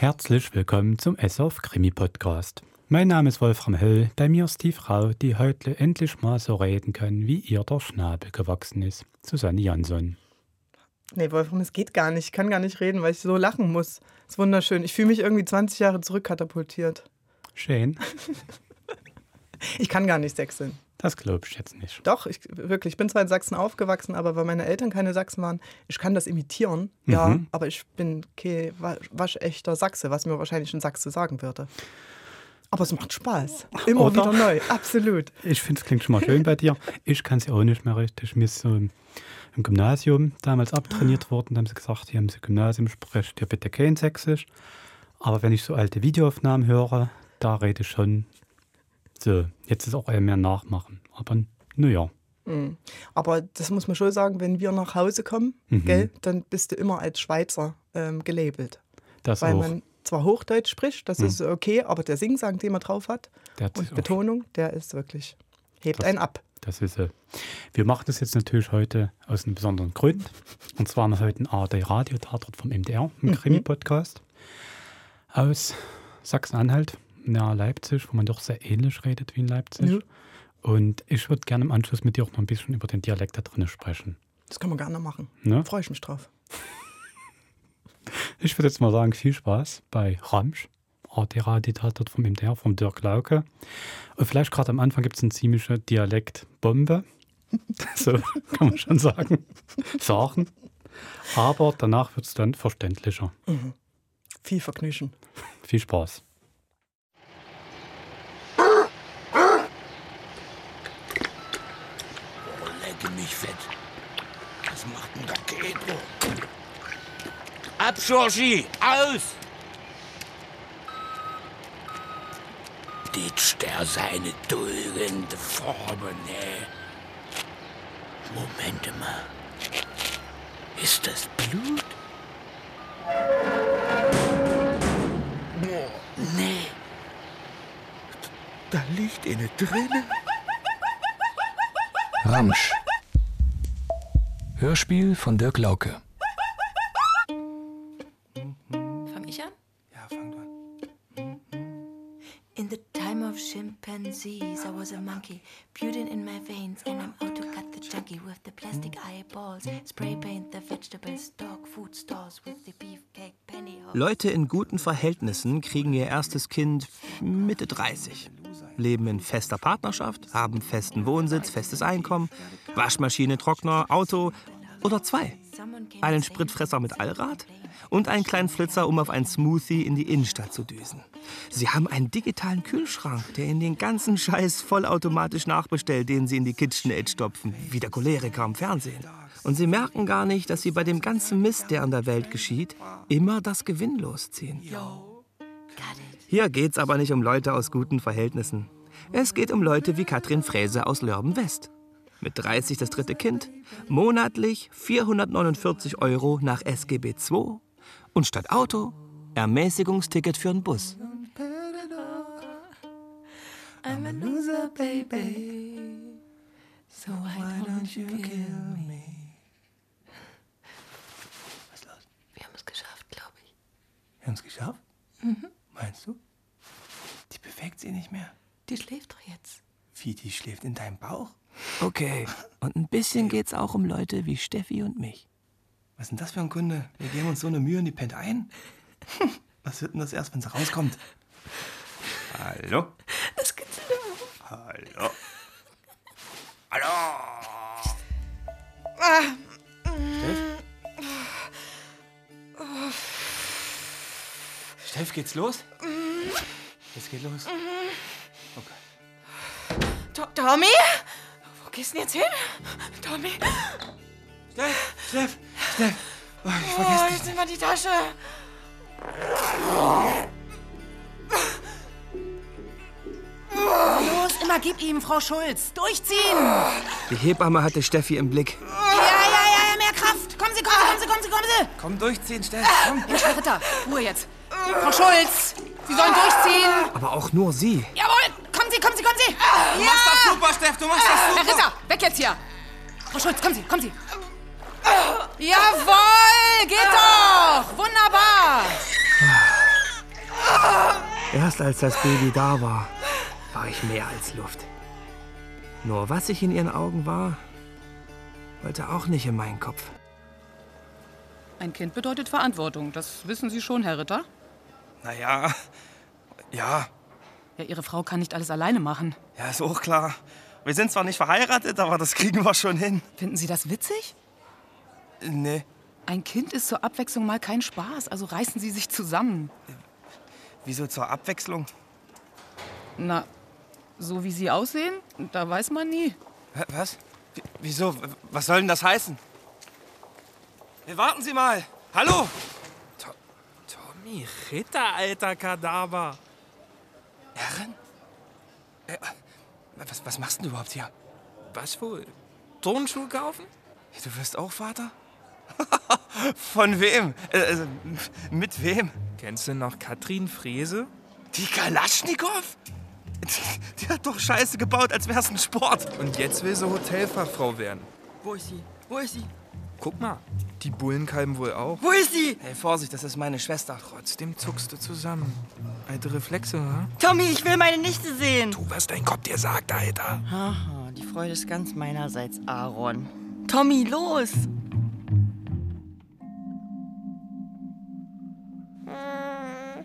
Herzlich willkommen zum SOF Krimi Podcast. Mein Name ist Wolfram Höll, bei mir ist die Frau, die heute endlich mal so reden kann, wie ihr der Schnabel gewachsen ist. Susanne Jansson. Nee, Wolfram, es geht gar nicht. Ich kann gar nicht reden, weil ich so lachen muss. Das ist wunderschön. Ich fühle mich irgendwie 20 Jahre zurückkatapultiert. Schön. Ich kann gar nicht sechseln. Das glaube ich jetzt nicht. Doch, ich, wirklich. Ich bin zwar in Sachsen aufgewachsen, aber weil meine Eltern keine Sachsen waren, ich kann das imitieren, ja, Mhm. aber ich bin kein wa- waschechter Sachse, was mir wahrscheinlich ein Sachse sagen würde. Aber es macht Spaß. Immer Oder? wieder neu, absolut. Ich finde, es klingt schon mal schön bei dir. Ich kann es ja auch nicht mehr richtig. Mir ist so im, im Gymnasium damals abtrainiert worden. Da haben sie gesagt, hier im Gymnasium sprecht ihr bitte kein Sächsisch. Aber wenn ich so alte Videoaufnahmen höre, da rede ich schon so. Jetzt ist auch eher mehr nachmachen. Aber naja. Aber das muss man schon sagen, wenn wir nach Hause kommen, Mhm. gell, dann bist du immer als Schweizer ähm, gelabelt. Das Weil auch. man zwar Hochdeutsch spricht, das ist okay, aber der Singsang, den man drauf hat, Der und Betonung, der ist wirklich, hebt Das- einen ab. Das ist so. Wir machen das jetzt natürlich heute aus einem besonderen Grund. Und zwar haben wir heute einen ARD-Radio-Tatort vom MDR, einen Krimi-Podcast aus Sachsen-Anhalt, nahe Leipzig, wo man doch sehr ähnlich redet wie in Leipzig. Ja. Und ich würde gerne im Anschluss mit dir auch noch ein bisschen über den Dialekt da drin sprechen. Das kann man gerne machen. Ne? Freue ich mich drauf. Ich würde jetzt mal sagen, viel Spaß bei Ramsch, ARD-Radio-Tatort vom MDR, vom Dirk Lauke. Und vielleicht gerade am Anfang gibt es eine ziemliche Dialektbombe. so kann man schon sagen. Sagen. Aber danach wird es dann verständlicher. Viel Vergnügen. Viel Spaß. Mich fett. Was macht denn der Pedro? Ab, Georgie! Aus! Ditcht er seine dulgende Farbe, ne? Moment mal. Ist das Blut? Nee. Da liegt eine drinne. Ramsch. Hörspiel von Dirk Lauke. Fang ich an? Ja, fang du an. In the time of chimpanzees, I was a monkey, Putin in my veins, and I'm out to cut the junkie with the plastic eyeballs. Spray paint the vegetables, dog food stores with the beefcake pantyhose. Leute in guten Verhältnissen kriegen ihr erstes Kind Mitte 30. Leben in fester Partnerschaft, haben festen Wohnsitz, festes Einkommen, Waschmaschine, Trockner, Auto oder zwei. Einen Spritfresser mit Allrad und einen kleinen Flitzer, um auf einen Smoothie in die Innenstadt zu düsen. Sie haben einen digitalen Kühlschrank, der in den ganzen Scheiß vollautomatisch nachbestellt, den sie in die KitchenAid stopfen, wie der Choleriker am Fernsehen. Und sie merken gar nicht, dass sie bei dem ganzen Mist, der an der Welt geschieht, immer das Gewinn losziehen. Hier geht's aber nicht um Leute aus guten Verhältnissen. Es geht um Leute wie Katrin Fräse aus Lörben West. Mit 30 das dritte Kind, monatlich 449 Euro nach SGB II und statt Auto Ermäßigungsticket für einen Bus. I'm a loser, baby. So why don't you kill me? Was ist los? Wir haben es geschafft, glaube ich. Wir haben es geschafft? Meinst du? Die bewegt sich nicht mehr. Die schläft doch jetzt. Wie, die schläft in deinem Bauch? Okay, und ein bisschen geht's auch um Leute wie Steffi und mich. Was ist denn das für ein Kunde? Wir geben uns so eine Mühe und die pennt ein. Was wird denn das erst, wenn sie rauskommt? Hallo? Das gibt's immer. Hallo? Hallo? Steff? Steff, geht's los? Es geht los. Okay. To Tommy? Gehst du denn jetzt hin? Tommy? Steff, Steff, Steff. Oh, ich Oh, vergesse jetzt nimm mal die Tasche. Los, immer gib ihm, Frau Schulz. Durchziehen. Die Hebamme hatte Steffi im Blick. Ja, ja, ja, ja, mehr Kraft. Kommen Sie, kommen Sie, kommen Sie, kommen Sie, kommen Sie. Komm, durchziehen, Steff. Komm. Herr Ritter, Ruhe jetzt. Frau Schulz, Sie sollen durchziehen. Aber auch nur sie. Jawohl, Sie, kommen Sie, kommen Sie. Du machst das super, Steff, du machst das Herr super. Ritter, weg jetzt hier. Frau Schulz, kommen Sie, kommen Sie. Jawohl, geht doch. Wunderbar. Erst als das Baby da war, war ich mehr als Luft. Nur was ich in ihren Augen war, wollte auch nicht in meinen Kopf. Ein Kind bedeutet Verantwortung. Das wissen Sie schon, Herr Ritter. Naja, ja, Ja, Ihre Frau kann nicht alles alleine machen. ja, ist auch klar. Wir sind zwar nicht verheiratet, aber das kriegen wir schon hin. Finden Sie das witzig? Nee, Ein Kind ist zur Abwechslung mal kein Spaß, also reißen Sie sich zusammen. wieso zur Abwechslung? Na, so wie Sie aussehen, da weiß man nie. Was? W- Wieso? W- Was soll denn das heißen? Hey, warten Sie mal. Hallo? Tommy, Ritter, alter Kadaver. Herren? Äh, was, was machst denn du überhaupt hier? Was wohl? Turnschuhe kaufen? Du wirst auch Vater? Von wem? Äh, also, mit wem? Kennst du noch Katrin Frese? Die Kalaschnikow? Die, die hat doch Scheiße gebaut, als wär's ein Sport. Und jetzt will sie Hotelfachfrau werden. Wo ist sie? Wo ist sie? Guck mal, die Bullen kalben wohl auch. Wo ist sie? Hey, Vorsicht, das ist meine Schwester. Trotzdem zuckst du zusammen. Alte Reflexe, ha? Tommy, ich will meine Nichte sehen. Tu, was dein Kopf dir sagt, Alter. Haha, die Freude ist ganz meinerseits, Aaron. Tommy, los!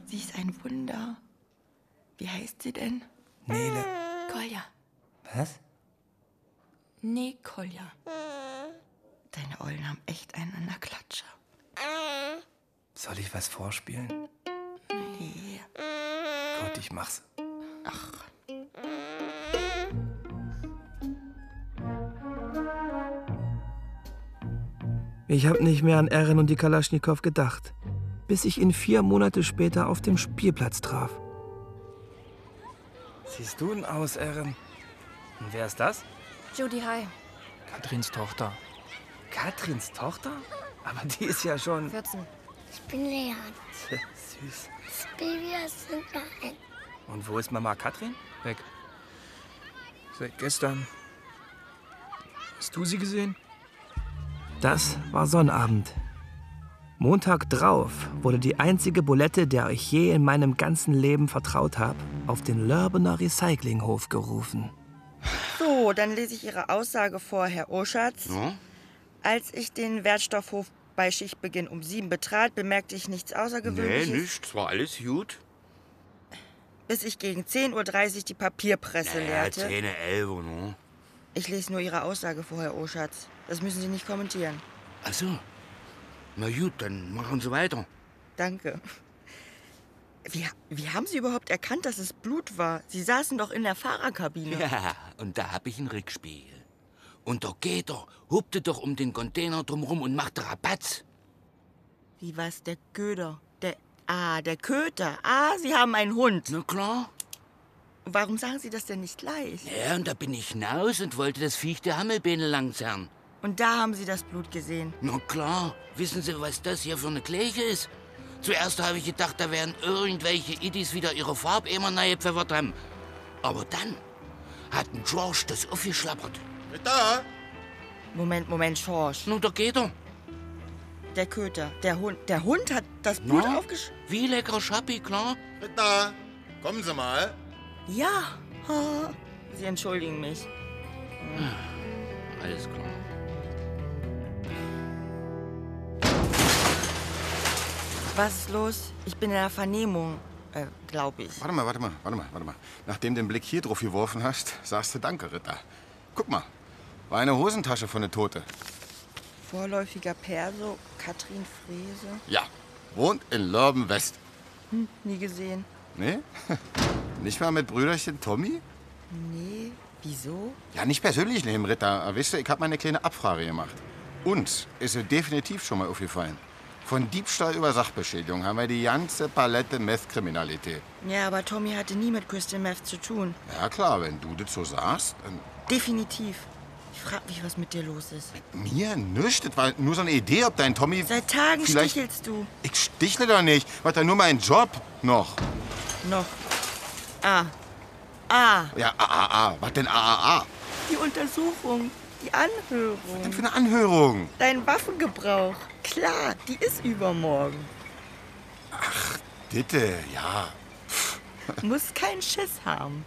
Sie ist ein Wunder. Wie heißt sie denn? Nele. Kolja. Was? Nee, Kolja. Deine Eulen haben echt einen an der Klatsche. Soll ich was vorspielen? Nee. Gut, ich mach's. Ich habe nicht mehr an Erin und die Kalaschnikow gedacht, bis ich ihn vier Monate später auf dem Spielplatz traf. Siehst du denn aus, Erin? Und wer ist das? Judy, hi. Katrins Tochter. Katrins Tochter? Aber die ist ja schon 14. Ich bin Leon. süß. Das Baby ist hinter ein. Und wo ist Mama Katrin? Weg. Seit gestern. Hast du sie gesehen? Das war Sonnabend. Montag drauf wurde die einzige Bulette, der ich je in meinem ganzen Leben vertraut habe, auf den Lörbener Recyclinghof gerufen. So, dann lese ich Ihre Aussage vor, Herr Oschatz. Als ich den Wertstoffhof bei Schichtbeginn um sieben betrat, bemerkte ich nichts Nee, Außergewöhnliches, nichts, war alles gut. bis ich gegen 10.30 Uhr die Papierpresse Ja, leerte. 10, 11, ne? Ich lese nur Ihre Aussage vor, Herr Oschatz. Das müssen Sie nicht kommentieren. Ach so. Na gut, dann machen Sie weiter. Danke. Wie, wie haben Sie überhaupt erkannt, dass es Blut war? Sie saßen doch in der Fahrerkabine. Ja, und da hab ich einen Rückspiegel. Und der Gator hupte doch um den Container drumrum und machte Rabatz. Wie war's, der Köder? Der, ah, der Köter. Ah, Sie haben einen Hund. Na klar. Warum sagen Sie das denn nicht gleich? Ja, und da bin ich hinaus und wollte das Viech der Hammelbeine langzerren. Und da haben Sie das Blut gesehen. Na klar. Wissen Sie, was das hier für eine Kleiche ist? Zuerst habe ich gedacht, da wären irgendwelche Idis wieder ihre Farbe immer neu gepfeffert haben. Aber dann hat ein George das aufgeschlappert. Da? Moment, Moment, Schorsch. Nun, da geht er. Der Köter, der Hund. Der Hund hat das Blut Na? aufgesch... Wie lecker Schappi, klar? Da. Kommen Sie mal. Ja. Sie entschuldigen mich. Alles klar. Was ist los? Ich bin in der Vernehmung, äh, glaube ich. Warte mal, warte mal, warte mal, warte mal. Nachdem du den Blick hier drauf geworfen hast, sagst du Danke, Ritter. Guck mal. War eine Hosentasche von der Tote. Vorläufiger Perso, Katrin Frese. Ja. Wohnt in Lörben West. Hm, nie gesehen. Nee? Nicht mal mit Brüderchen Tommy? Nee. Wieso? Ja, nicht persönlich nehmen, Ritter. Aber Wisst ihr, ich habe meine kleine Abfrage gemacht. Uns ist es definitiv schon mal aufgefallen. Von Diebstahl über Sachbeschädigung haben wir die ganze Palette Meth-Kriminalität. Ja, aber Tommy hatte nie mit Crystal Meth zu tun. Ja klar, wenn du das so sagst. dann- Definitiv. Frag mich, was mit dir los ist. Mir nichts. Das war nur so eine Idee, ob dein Tommy... Seit Tagen vielleicht... stichelst du. Ich stichle doch nicht. War doch nur mein Job noch. Noch. Ah. Ah. Ja, AAA. Was denn AAA? Die Untersuchung. Die Anhörung. Was für eine Anhörung? Dein Waffengebrauch. Klar, die ist übermorgen. Ditte, ja. Pff, Muss keinen Schiss haben.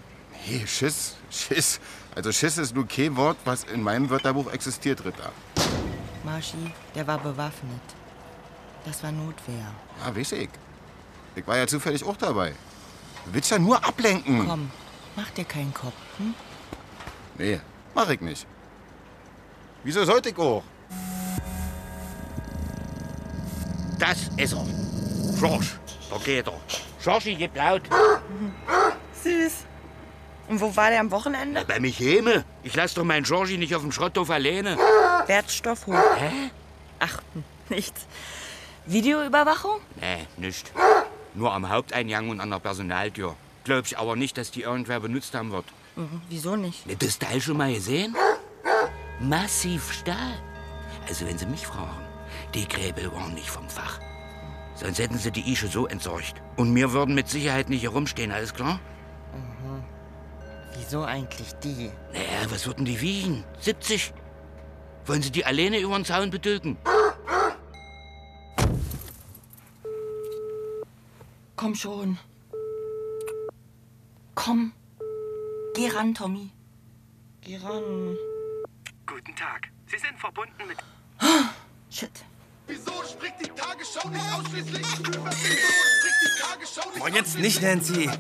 Nee, Schiss, Schiss. Also Schiss ist nur kein Wort, was in meinem Wörterbuch existiert, Ritter. Marschi, der war bewaffnet. Das war Notwehr. Ja, weiß ich. Ich war ja zufällig auch dabei. Du willst ja nur ablenken. Komm, mach dir keinen Kopf. Hm? Nee, mach ich nicht. Wieso sollte ich auch? Das ist er. George, da geht er. Georgie, gib laut. Süß. Und wo war der am Wochenende? Bei mich heme. Ich lass doch meinen Georgie nicht auf dem Schrotthof alleine. Wertstoffhof. Hä? Ach, nichts. Videoüberwachung? Nee, nicht. Nur am Haupteingang und an der Personaltür. Glaub ich aber nicht, dass die irgendwer benutzt haben wird. Mhm, Wieso nicht? Ne, das Teil schon mal gesehen? Massiv Stahl. Also wenn Sie mich fragen, die Gräbel waren nicht vom Fach. Sonst hätten sie die Ische so entsorgt. Und wir würden mit Sicherheit nicht herumstehen, alles klar? Wieso eigentlich die? Naja, was würden die wiegen? 70? Wollen Sie die alleine über den Zaun bedülken? Komm schon. Komm. Geh ran, Tommy. Geh ran. Guten Tag. Sie sind verbunden mit. Shit. Wieso spricht die Tagesschau nicht ausschließlich über Wieso spricht die Tagesschau nicht Oh, jetzt nicht, Nancy.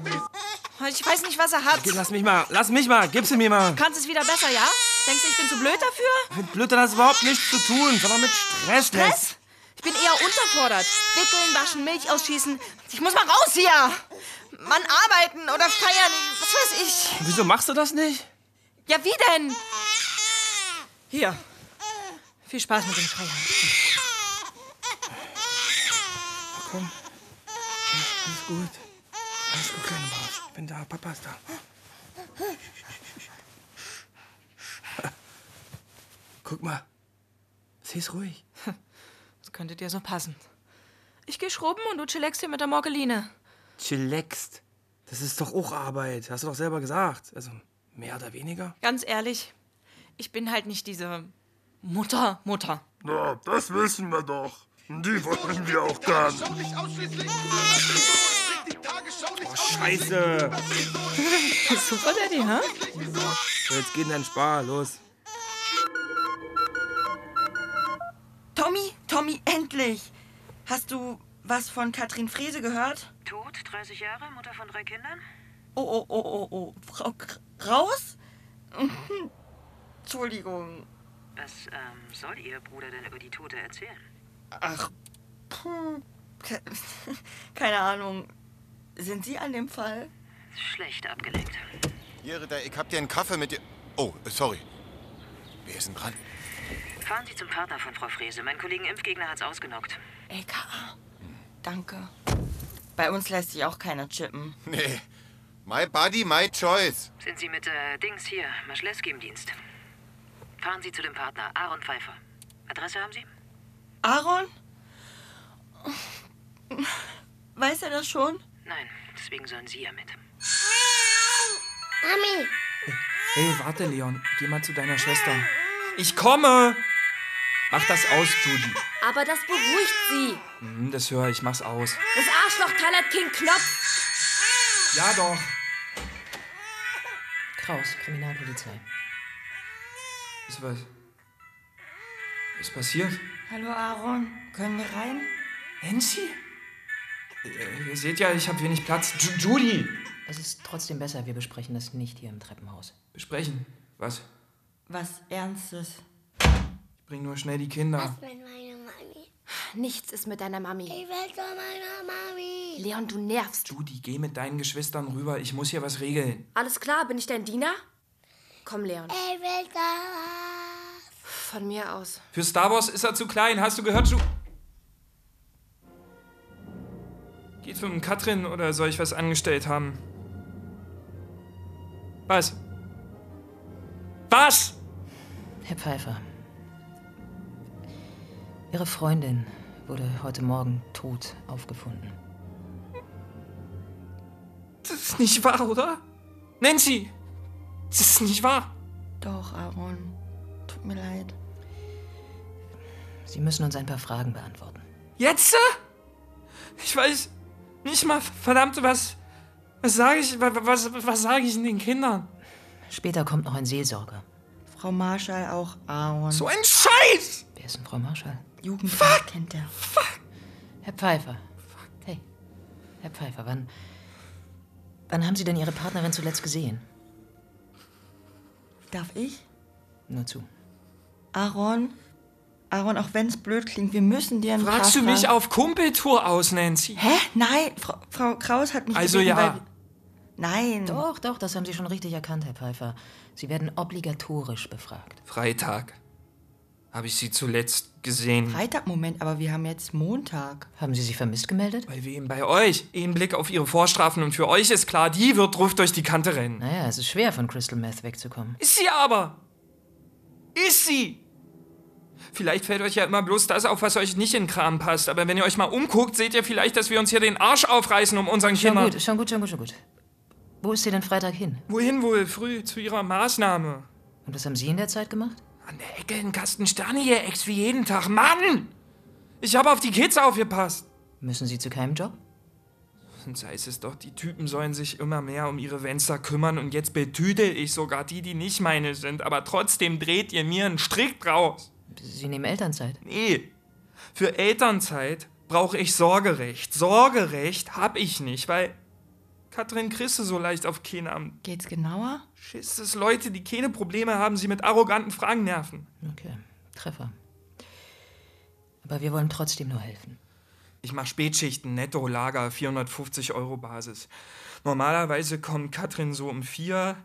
Ich weiß nicht, was er hat. Okay, lass mich mal, lass mich mal, gib sie mir mal. Kannst es wieder besser, ja? Denkst du, ich bin zu blöd dafür? Mit Blöd hat das überhaupt nichts zu tun, sondern mit Stress. Stress? Ich bin eher unterfordert. Wickeln, waschen, Milch ausschießen. Ich muss mal raus hier. Mann, arbeiten oder feiern. Was weiß ich. Wieso machst du das nicht? Ja, wie denn? Hier. Viel Spaß mit dem Schreiern. Komm. Alles gut. Alles gut. Ich bin da, Papa ist da. Guck mal. Sie ist ruhig. Das könnte dir so passen. Ich geh schrubben und du chillaxst hier mit der Morgeline. Chillaxt. Das ist doch auch Arbeit. Hast du doch selber gesagt. Also mehr oder weniger. Ganz ehrlich, ich bin halt nicht diese Mutter, Mutter. Ja, das wissen wir doch. Die wollen wir auch gern. Oh, Scheiße. Super, Daddy, hä? So, jetzt geht dein Spar. Los. Tommy, Tommy, endlich! Hast du was von Katrin Frese gehört? Tot, 30 Jahre, Mutter von drei Kindern? Oh, oh, oh, oh, oh. Frau K Raus? Entschuldigung. Was ähm, soll Ihr Bruder denn über die Tote erzählen? Ach, puh. Ke keine Ahnung. Sind Sie an dem Fall? Schlecht abgelenkt. Hier, Ritter, ich hab dir einen Kaffee mit dir. Oh, sorry. Wer ist denn dran? Fahren Sie zum Partner von Frau Frese. Mein Kollegen Impfgegner hat's ausgenockt. LKA. Danke. Bei uns lässt sich auch keiner chippen. Nee. My body, my choice. Sind Sie mit äh, Dings hier, Maschleski im Dienst? Fahren Sie zu dem Partner, Aaron Pfeiffer. Adresse haben Sie? Aaron? Weiß er das schon? Nein, deswegen sollen Sie ja mit. Mami! Hey, warte, Leon. Geh mal zu deiner Schwester. Ich komme! Mach das aus, Judy. Aber das beruhigt sie. Hm, das höre ich. Mach's aus. Das Arschloch hat King Knopf. Ja, doch. Kraus, Kriminalpolizei. Ist was? Ist passiert? Hallo Aaron, können wir rein? Nancy? Äh, Ihr seht ja, ich habe wenig Platz. Ju Judy! Es ist trotzdem besser, wir besprechen das nicht hier im Treppenhaus. Besprechen? Was? Was Ernstes. Ich bring nur schnell die Kinder. mit meiner Mami? Nichts ist mit deiner Mami. Ich will zu meiner Mami. Leon, du nervst. Judy, geh mit deinen Geschwistern rüber. Ich muss hier was regeln. Alles klar, bin ich dein Diener? Komm, Leon. Ich will da was. Von mir aus. Für Star Wars ist er zu klein. Hast du gehört, Ju? Um Katrin oder soll ich was angestellt haben? Was? Was? Herr Pfeiffer. Ihre Freundin wurde heute Morgen tot aufgefunden. Das ist nicht wahr, oder? Nancy! Das ist nicht wahr. Doch, Aaron. Tut mir leid. Sie müssen uns ein paar Fragen beantworten. Jetzt? Ich weiß nicht mal, verdammt, was, Was sage ich, wa- wa- was, was sage ich den Kindern? Später kommt noch ein Seelsorger. Frau Marschall auch Aaron. So ein Scheiß! Wer ist denn Frau Marschall? Jugendrat kennt er. Herr Pfeiffer. Hey, Herr Pfeiffer, wann, wann haben Sie denn Ihre Partnerin zuletzt gesehen? Darf ich? Nur zu. Aaron? Aaron, auch wenn es blöd klingt, wir müssen dir ein Fragst paar du mich Fragen- auf Kumpeltour aus, Nancy? Hä? Nein, Frau, Frau Kraus hat mich Also gebeten, ja. weil- Nein. Doch, doch, das haben Sie schon richtig erkannt, Herr Pfeiffer. Sie werden obligatorisch befragt. Freitag. Habe ich sie zuletzt gesehen. Freitag, Moment, aber wir haben jetzt Montag. Haben Sie sich vermisst gemeldet? Bei wem? Bei euch. Ein Blick auf ihre Vorstrafen und für euch ist klar, die wird drauf durch die Kante rennen. Naja, es ist schwer, von Crystal Meth wegzukommen. Ist sie aber! Ist sie! Vielleicht fällt euch ja immer bloß das auf, was euch nicht in den Kram passt. Aber wenn ihr euch mal umguckt, seht ihr vielleicht, dass wir uns hier den Arsch aufreißen um unseren Schon Kindern. gut, schon gut, schon gut, schon gut. Wo ist sie denn Freitag hin? Wohin wohl? Früh zu ihrer Maßnahme. Und was haben Sie in der Zeit gemacht? An der Ecke in Kasten Sterne hier, Ex wie jeden Tag. Mann! Ich habe auf die Kids aufgepasst. Müssen Sie zu keinem Job? Und sei es doch, die Typen sollen sich immer mehr um ihre Fenster kümmern und jetzt betüdel ich sogar die, die nicht meine sind. Aber trotzdem dreht ihr mir einen Strick draus. Sie nehmen Elternzeit. Nee. Für Elternzeit brauche ich Sorgerecht. Sorgerecht hab ich nicht, weil Katrin Christe so leicht auf keinen Amt. Geht's genauer? Schiss, dass Leute, die keine Probleme haben, sie mit arroganten Fragen nerven. Okay, Treffer. Aber wir wollen trotzdem nur helfen. Ich mache Spätschichten, netto, Lager, 450 Euro Basis. Normalerweise kommt Katrin so um vier.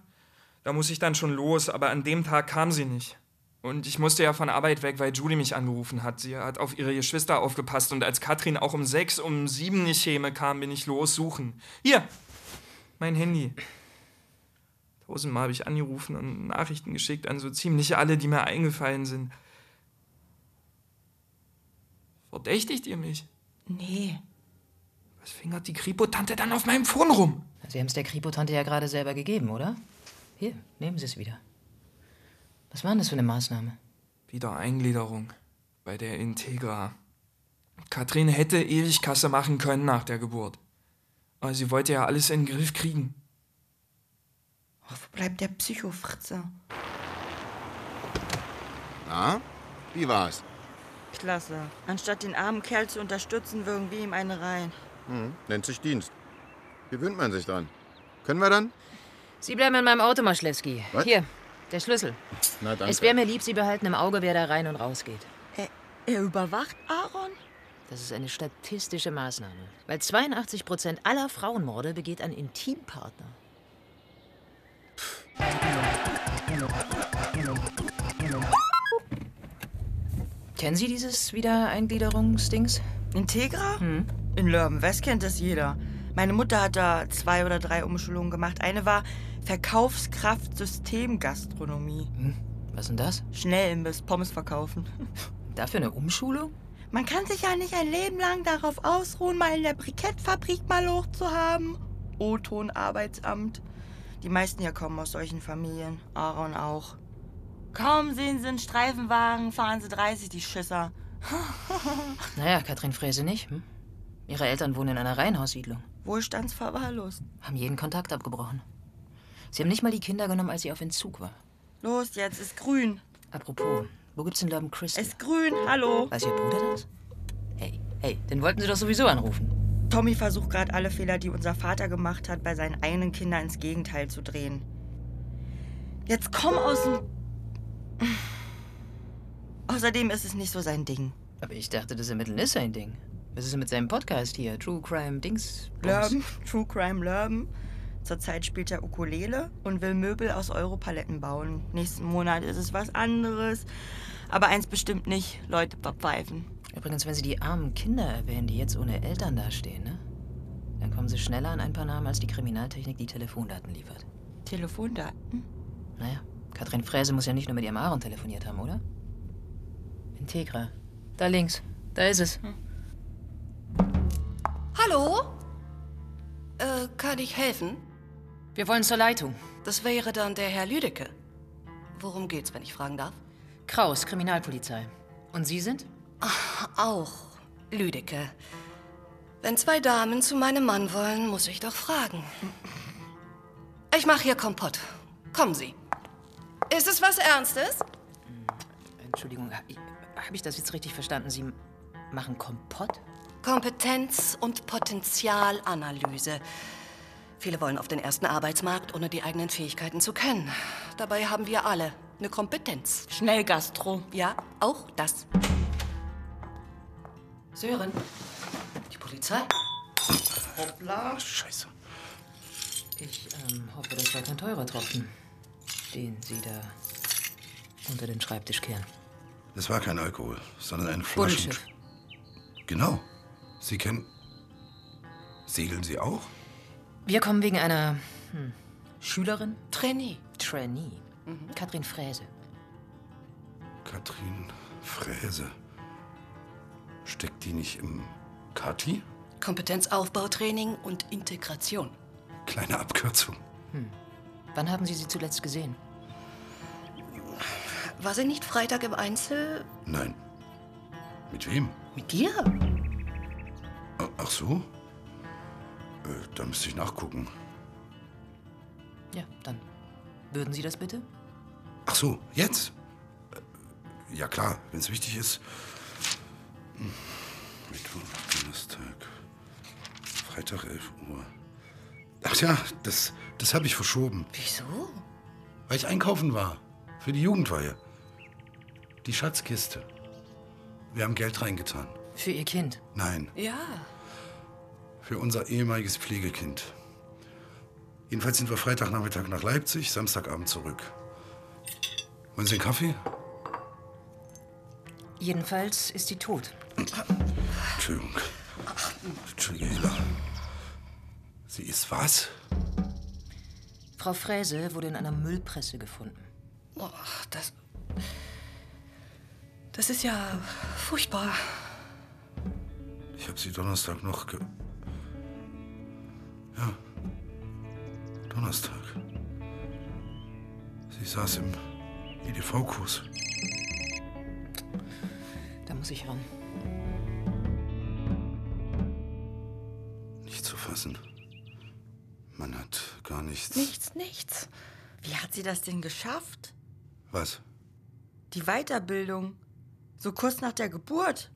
Da muss ich dann schon los, aber an dem Tag kam sie nicht. Und ich musste ja von Arbeit weg, weil Julie mich angerufen hat. Sie hat auf ihre Geschwister aufgepasst und als Katrin auch um sechs, um sieben nicht käme, kam, bin ich los suchen. Hier, mein Handy. Tausendmal habe ich angerufen und Nachrichten geschickt an so ziemlich alle, die mir eingefallen sind. Verdächtigt ihr mich? Nee. Was fingert die Kripo-Tante dann auf meinem Phone rum? Sie haben es der Kripo-Tante ja gerade selber gegeben, oder? Hier, nehmen Sie es wieder. Was war denn das für eine Maßnahme? Wiedereingliederung bei der Integra. Katrin hätte ewig Kasse machen können nach der Geburt. Aber sie wollte ja alles in den Griff kriegen. Wo bleibt der Psychofritze? Na, wie war's? Klasse. Anstatt den armen Kerl zu unterstützen, würgen wir ihm eine rein. Hm, nennt sich Dienst. Gewöhnt man sich dran. Können wir dann? Sie bleiben in meinem Auto, Maschlewski. Was? Hier, der Schlüssel. Na, danke. Es wäre mir lieb, Sie behalten im Auge, wer da rein und raus geht. Er, er überwacht Aaron? Das ist eine statistische Maßnahme. Weil 82 Prozent aller Frauenmorde begeht ein Intimpartner. Kennen Sie dieses Wiedereingliederungsdings? Integra? In Lörben West kennt das jeder. Meine Mutter hat da zwei oder drei Umschulungen gemacht. Eine war Verkaufskraft Systemgastronomie. Was denn das? Schnellimbiss, Pommes verkaufen. Dafür eine Umschulung? Man kann sich ja nicht ein Leben lang darauf ausruhen, mal in der Brikettfabrik mal hoch zu haben. O-Ton Arbeitsamt. Die meisten hier kommen aus solchen Familien. Aaron auch. Kaum sehen sie einen Streifenwagen, fahren sie 30, die Schisser. Naja, Katrin Fräse nicht. Hm? Ihre Eltern wohnen in einer Reihenhaussiedlung. Wohlstandsverwahrlost. Haben jeden Kontakt abgebrochen. Sie haben nicht mal die Kinder genommen, als sie auf Entzug war. Los, jetzt ist grün. Apropos, wo gibt's in Lörben Crystal? Ist grün, hallo. Weiß Ihr Bruder das? Hey, hey, den wollten Sie doch sowieso anrufen. Tommy versucht gerade alle Fehler, die unser Vater gemacht hat, bei seinen eigenen Kindern ins Gegenteil zu drehen. Jetzt komm aus dem. Außerdem ist es nicht so sein Ding. Aber ich dachte, das Ermitteln ist sein Ding. Was ist denn mit seinem Podcast hier? True Crime Dings? Lörben, True Crime Lörben. Zurzeit spielt er Ukulele und will Möbel aus Europaletten bauen. Nächsten Monat ist es was anderes. Aber eins bestimmt nicht, Leute verpfeifen. Übrigens, wenn Sie die armen Kinder erwähnen, die jetzt ohne Eltern dastehen, ne? Dann kommen Sie schneller an ein paar Namen, als die Kriminaltechnik die Telefondaten liefert. Telefondaten? Naja, Katrin Fräse muss ja nicht nur mit ihrem Aaron telefoniert haben, oder? Integra. Da links. Da ist es. Hallo? Äh, kann ich helfen? Wir wollen zur Leitung. Das wäre dann der Herr Lüdecke. Worum geht's, wenn ich fragen darf? Kraus, Kriminalpolizei. Und Sie sind? Auch Lüdecke. Wenn zwei Damen zu meinem Mann wollen, muss ich doch fragen. Ich mache hier Kompott. Kommen Sie. Ist es was Ernstes? Entschuldigung, habe ich das jetzt richtig verstanden? Sie machen Kompott? Kompetenz- und Potenzialanalyse. Viele wollen auf den ersten Arbeitsmarkt, ohne die eigenen Fähigkeiten zu kennen. Dabei haben wir alle eine Kompetenz. Schnellgastro. Ja, auch das. Sören, die Polizei. Hoppla. Scheiße. Ich ähm, hoffe, das war kein teurer Tropfen, den Sie da unter den Schreibtisch kehren. Das war kein Alkohol, sondern eine Flasche. Bullshit. Genau. Sie kennen. Segeln Sie auch? Wir kommen wegen einer hm, Schülerin? Trainee. Trainee. Katrin Fräse. Katrin Fräse. Steckt die nicht im Kati? Kompetenzaufbautraining und Integration. Kleine Abkürzung. Hm. Wann haben Sie sie zuletzt gesehen? War sie nicht Freitag im Einzel? Nein. Mit wem? Mit dir? Ach so? Äh, da müsste ich nachgucken. Ja, dann würden Sie das bitte? Ach so, jetzt? Äh, Ja klar, wenn es wichtig ist. Hm. Mittwoch, Donnerstag, Freitag 11 Uhr. Ach ja, das, das habe ich verschoben. Wieso? Weil ich einkaufen war. Für die Jugendweihe. Die Schatzkiste. Wir haben Geld reingetan. Für Ihr Kind? Nein, Ja. Für unser ehemaliges Pflegekind. Jedenfalls sind wir Freitagnachmittag nach Leipzig, Samstagabend zurück. Wollen Sie einen Kaffee? Jedenfalls ist sie tot. Entschuldigung. Entschuldige, Hela. Sie ist was? Frau Fräse wurde in einer Müllpresse gefunden. Oh, das. Das ist ja furchtbar. Ich habe sie Donnerstag noch ge... Ja. Donnerstag. Sie saß im EDV-Kurs. Da muss ich ran. Nicht zu fassen. Man hat gar nichts. Nichts, nichts. Wie hat sie das denn geschafft? Was? Die Weiterbildung. So kurz nach der Geburt.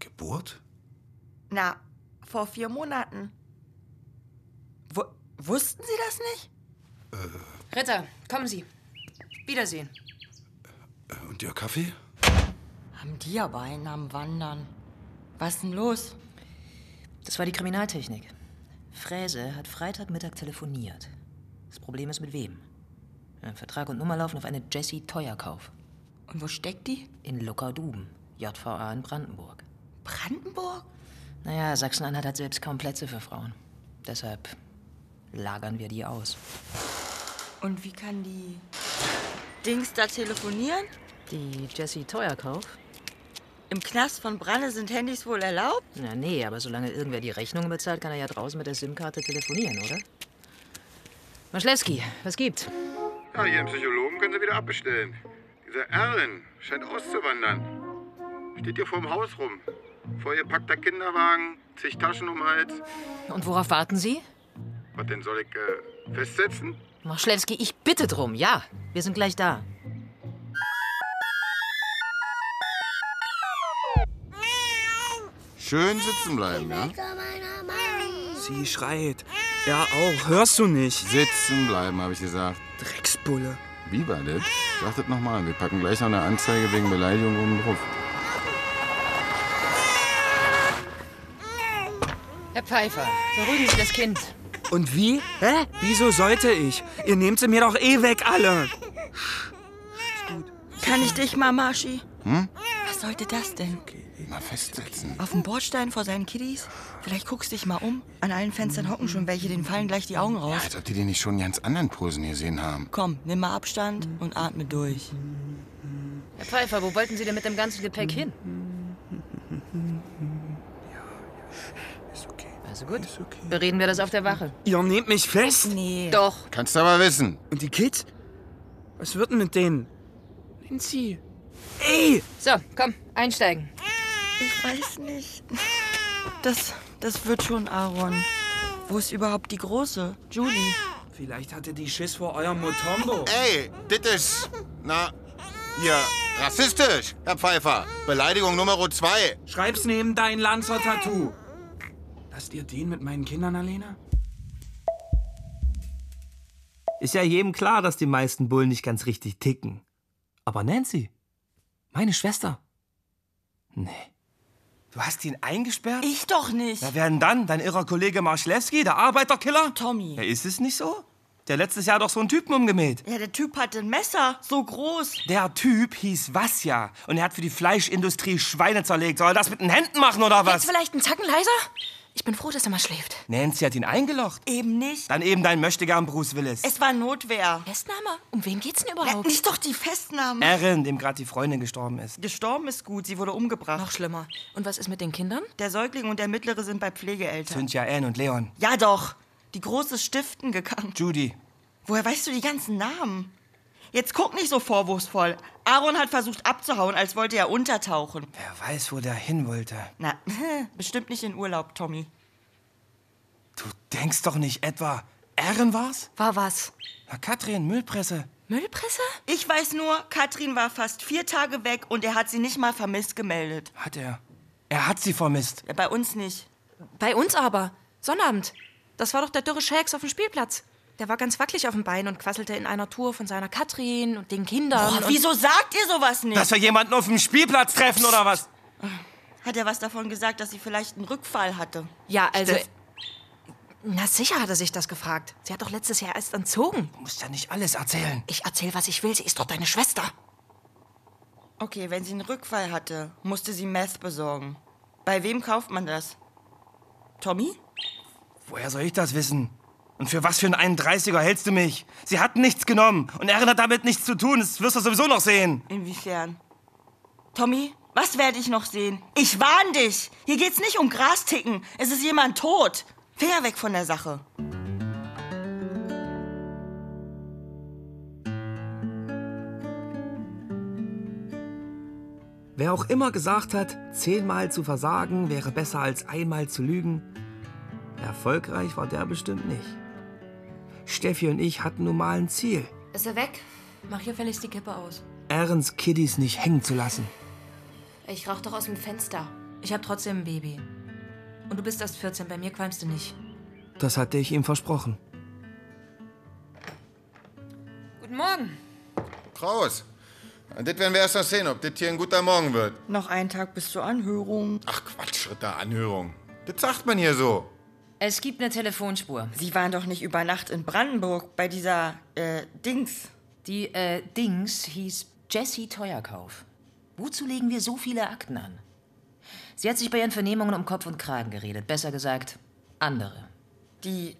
Geburt? Na, vor vier Monaten. Wu wussten Sie das nicht? Ritter, kommen Sie. Wiedersehen. Äh, Und Ihr Kaffee? Haben die aber einen am Wandern. Was denn los? Das war die Kriminaltechnik. Fräse hat Freitagmittag telefoniert. Das Problem ist mit wem? Ja, Vertrag und Nummer laufen auf eine Jessie Teuerkauf. Und wo steckt die? In Luckerduben, JVA in Brandenburg. Brandenburg? Naja, Sachsen-Anhalt hat selbst kaum Plätze für Frauen. Deshalb lagern wir die aus. Und wie kann die Dings da telefonieren? Die Jessie Teuerkauf? Im Knast von Branne sind Handys wohl erlaubt? Na nee, aber solange irgendwer die Rechnung bezahlt, kann er ja draußen mit der SIM-Karte telefonieren, oder? Maschlewski, was gibt's? Ja, Ihren Psychologen können Sie wieder abbestellen. Dieser Erlen scheint auszuwandern. Steht hier vorm Haus rum. Vor ihr packt der Kinderwagen, zig Taschen um den Hals. Und worauf warten Sie? Was denn soll ich äh, festsetzen? Maschlewski, ich bitte drum, ja. Wir sind gleich da. Schön sitzen bleiben, ja? Sie schreit. Er auch. Hörst du nicht? Sitzen bleiben, habe ich gesagt. Drecksbulle. Wie war das? Sag das nochmal. Wir packen gleich noch eine Anzeige wegen Beleidigung oben drauf. Herr Pfeiffer, beruhigen Sie das Kind. Und wie? Hä? Wieso sollte ich? Ihr nehmt sie mir doch eh weg, alle. Kann ich dich mal, Marschi? Hm? Was sollte das denn? Mal festsetzen. Auf dem Bordstein vor seinen Kiddies? Vielleicht guckst dich mal um. An allen Fenstern hocken schon welche, denen fallen gleich die Augen raus. Als ob die den nicht schon in ganz anderen Posen gesehen haben. Komm, nimm mal Abstand und atme durch. Herr Pfeiffer, wo wollten Sie denn mit dem ganzen Gepäck hin? Also gut. Bereden wir das auf der Wache. Ihr nehmt mich fest? Nee. Doch. Kannst du aber wissen. Und die Kids? Was wird denn mit denen? Nancy. Ey! So, komm, einsteigen. Ich weiß nicht. Das, das wird schon, Aaron. Wo ist überhaupt die Große? Julie. Vielleicht hatte die Schiss vor eurem Motombo. Ey, das ist. Na, hier, rassistisch, Herr Pfeiffer. Beleidigung Nummer zwei. Schreib's neben dein Lanzer-Tattoo. Lasst ihr den mit meinen Kindern, Alena? Ist ja jedem klar, dass die meisten Bullen nicht ganz richtig ticken. Aber Nancy, meine Schwester. Nee. Du hast ihn eingesperrt? Ich doch nicht. Wer werden dann? Dein irrer Kollege Marschlewski, der Arbeiterkiller? Tommy. Ja, ist es nicht so? Der letztes Jahr doch so einen Typen umgemäht. Ja, der Typ hatte ein Messer, so groß. Der Typ hieß Vasja und er hat für die Fleischindustrie Schweine zerlegt. Soll er das mit den Händen machen oder was? Jetzt vielleicht einen Zacken leiser? Ich bin froh, dass er mal schläft. Nancy hat ihn eingelocht. Eben nicht. Dann eben dein Möchtegern Bruce Willis. Es war Notwehr. Festnahme? Um wen geht's denn Ja, überhaupt? nicht doch die Festnahme. Erin, dem gerade die Freundin gestorben ist. Gestorben ist gut, sie wurde umgebracht. Noch schlimmer. Und was ist mit den Kindern? Der Säugling und der Mittlere sind bei Pflegeeltern. Cynthia, Ann und Leon. Ja doch. Die Große stiften gegangen. Judy. Woher weißt du die ganzen Namen? Jetzt guck nicht so vorwurfsvoll. Aaron hat versucht abzuhauen, als wollte er untertauchen. Wer weiß, wo der hin wollte. Na, bestimmt nicht in Urlaub, Tommy. Du denkst doch nicht etwa, Erin war's? War was? Na, Katrin, Müllpresse. Müllpresse? Ich weiß nur, Katrin war fast vier Tage weg und er hat sie nicht mal vermisst gemeldet. Hat er. Er hat sie vermisst. Ja, bei uns nicht. Bei uns aber. Sonnabend. Das war doch der dürre Shakes auf dem Spielplatz. Der war ganz wackelig auf dem Bein und quasselte in einer Tour von seiner Katrin und den Kindern. Boah, und wieso sagt ihr sowas nicht? Dass wir jemanden auf dem Spielplatz treffen oder was? Hat er was davon gesagt, dass sie vielleicht einen Rückfall hatte? Ja, also. Steff- Na sicher hat er sich das gefragt. Sie hat doch letztes Jahr erst entzogen. Du musst ja nicht alles erzählen. Ich erzähl, was ich will. Sie ist doch deine Schwester. Okay, wenn sie einen Rückfall hatte, musste sie Meth besorgen. Bei wem kauft man das? Tommy? Woher soll ich das wissen? Und für was für einen 31er hältst du mich? Sie hat nichts genommen und Erin hat damit nichts zu tun. Das wirst du sowieso noch sehen. Inwiefern? Tommy, was werde ich noch sehen? Ich warn dich! Hier geht's nicht um Grasticken. Es ist jemand tot. Finger weg von der Sache. Wer auch immer gesagt hat, zehnmal zu versagen wäre besser als einmal zu lügen, erfolgreich war der bestimmt nicht. Steffi und ich hatten nun mal ein Ziel, Ist er weg? Mach hier fälligst die Kippe aus. Erins Kiddies nicht hängen zu lassen. Ich rauch doch aus dem Fenster. Ich hab trotzdem ein Baby. Und du bist erst 14, bei mir qualmst du nicht. Das hatte ich ihm versprochen. Guten Morgen. Kraus. Und das werden wir erst noch sehen, ob das hier ein guter Morgen wird. Noch einen Tag bis zur Anhörung. Ach Quatsch, Ritter, Anhörung. Das sagt man hier so. Es gibt eine Telefonspur. Sie waren doch nicht über Nacht in Brandenburg bei dieser, äh, Dings. Die, äh, Dings hieß Jessie Teuerkauf. Wozu legen wir so viele Akten an? Sie hat sich bei ihren Vernehmungen um Kopf und Kragen geredet. Besser gesagt, andere. Die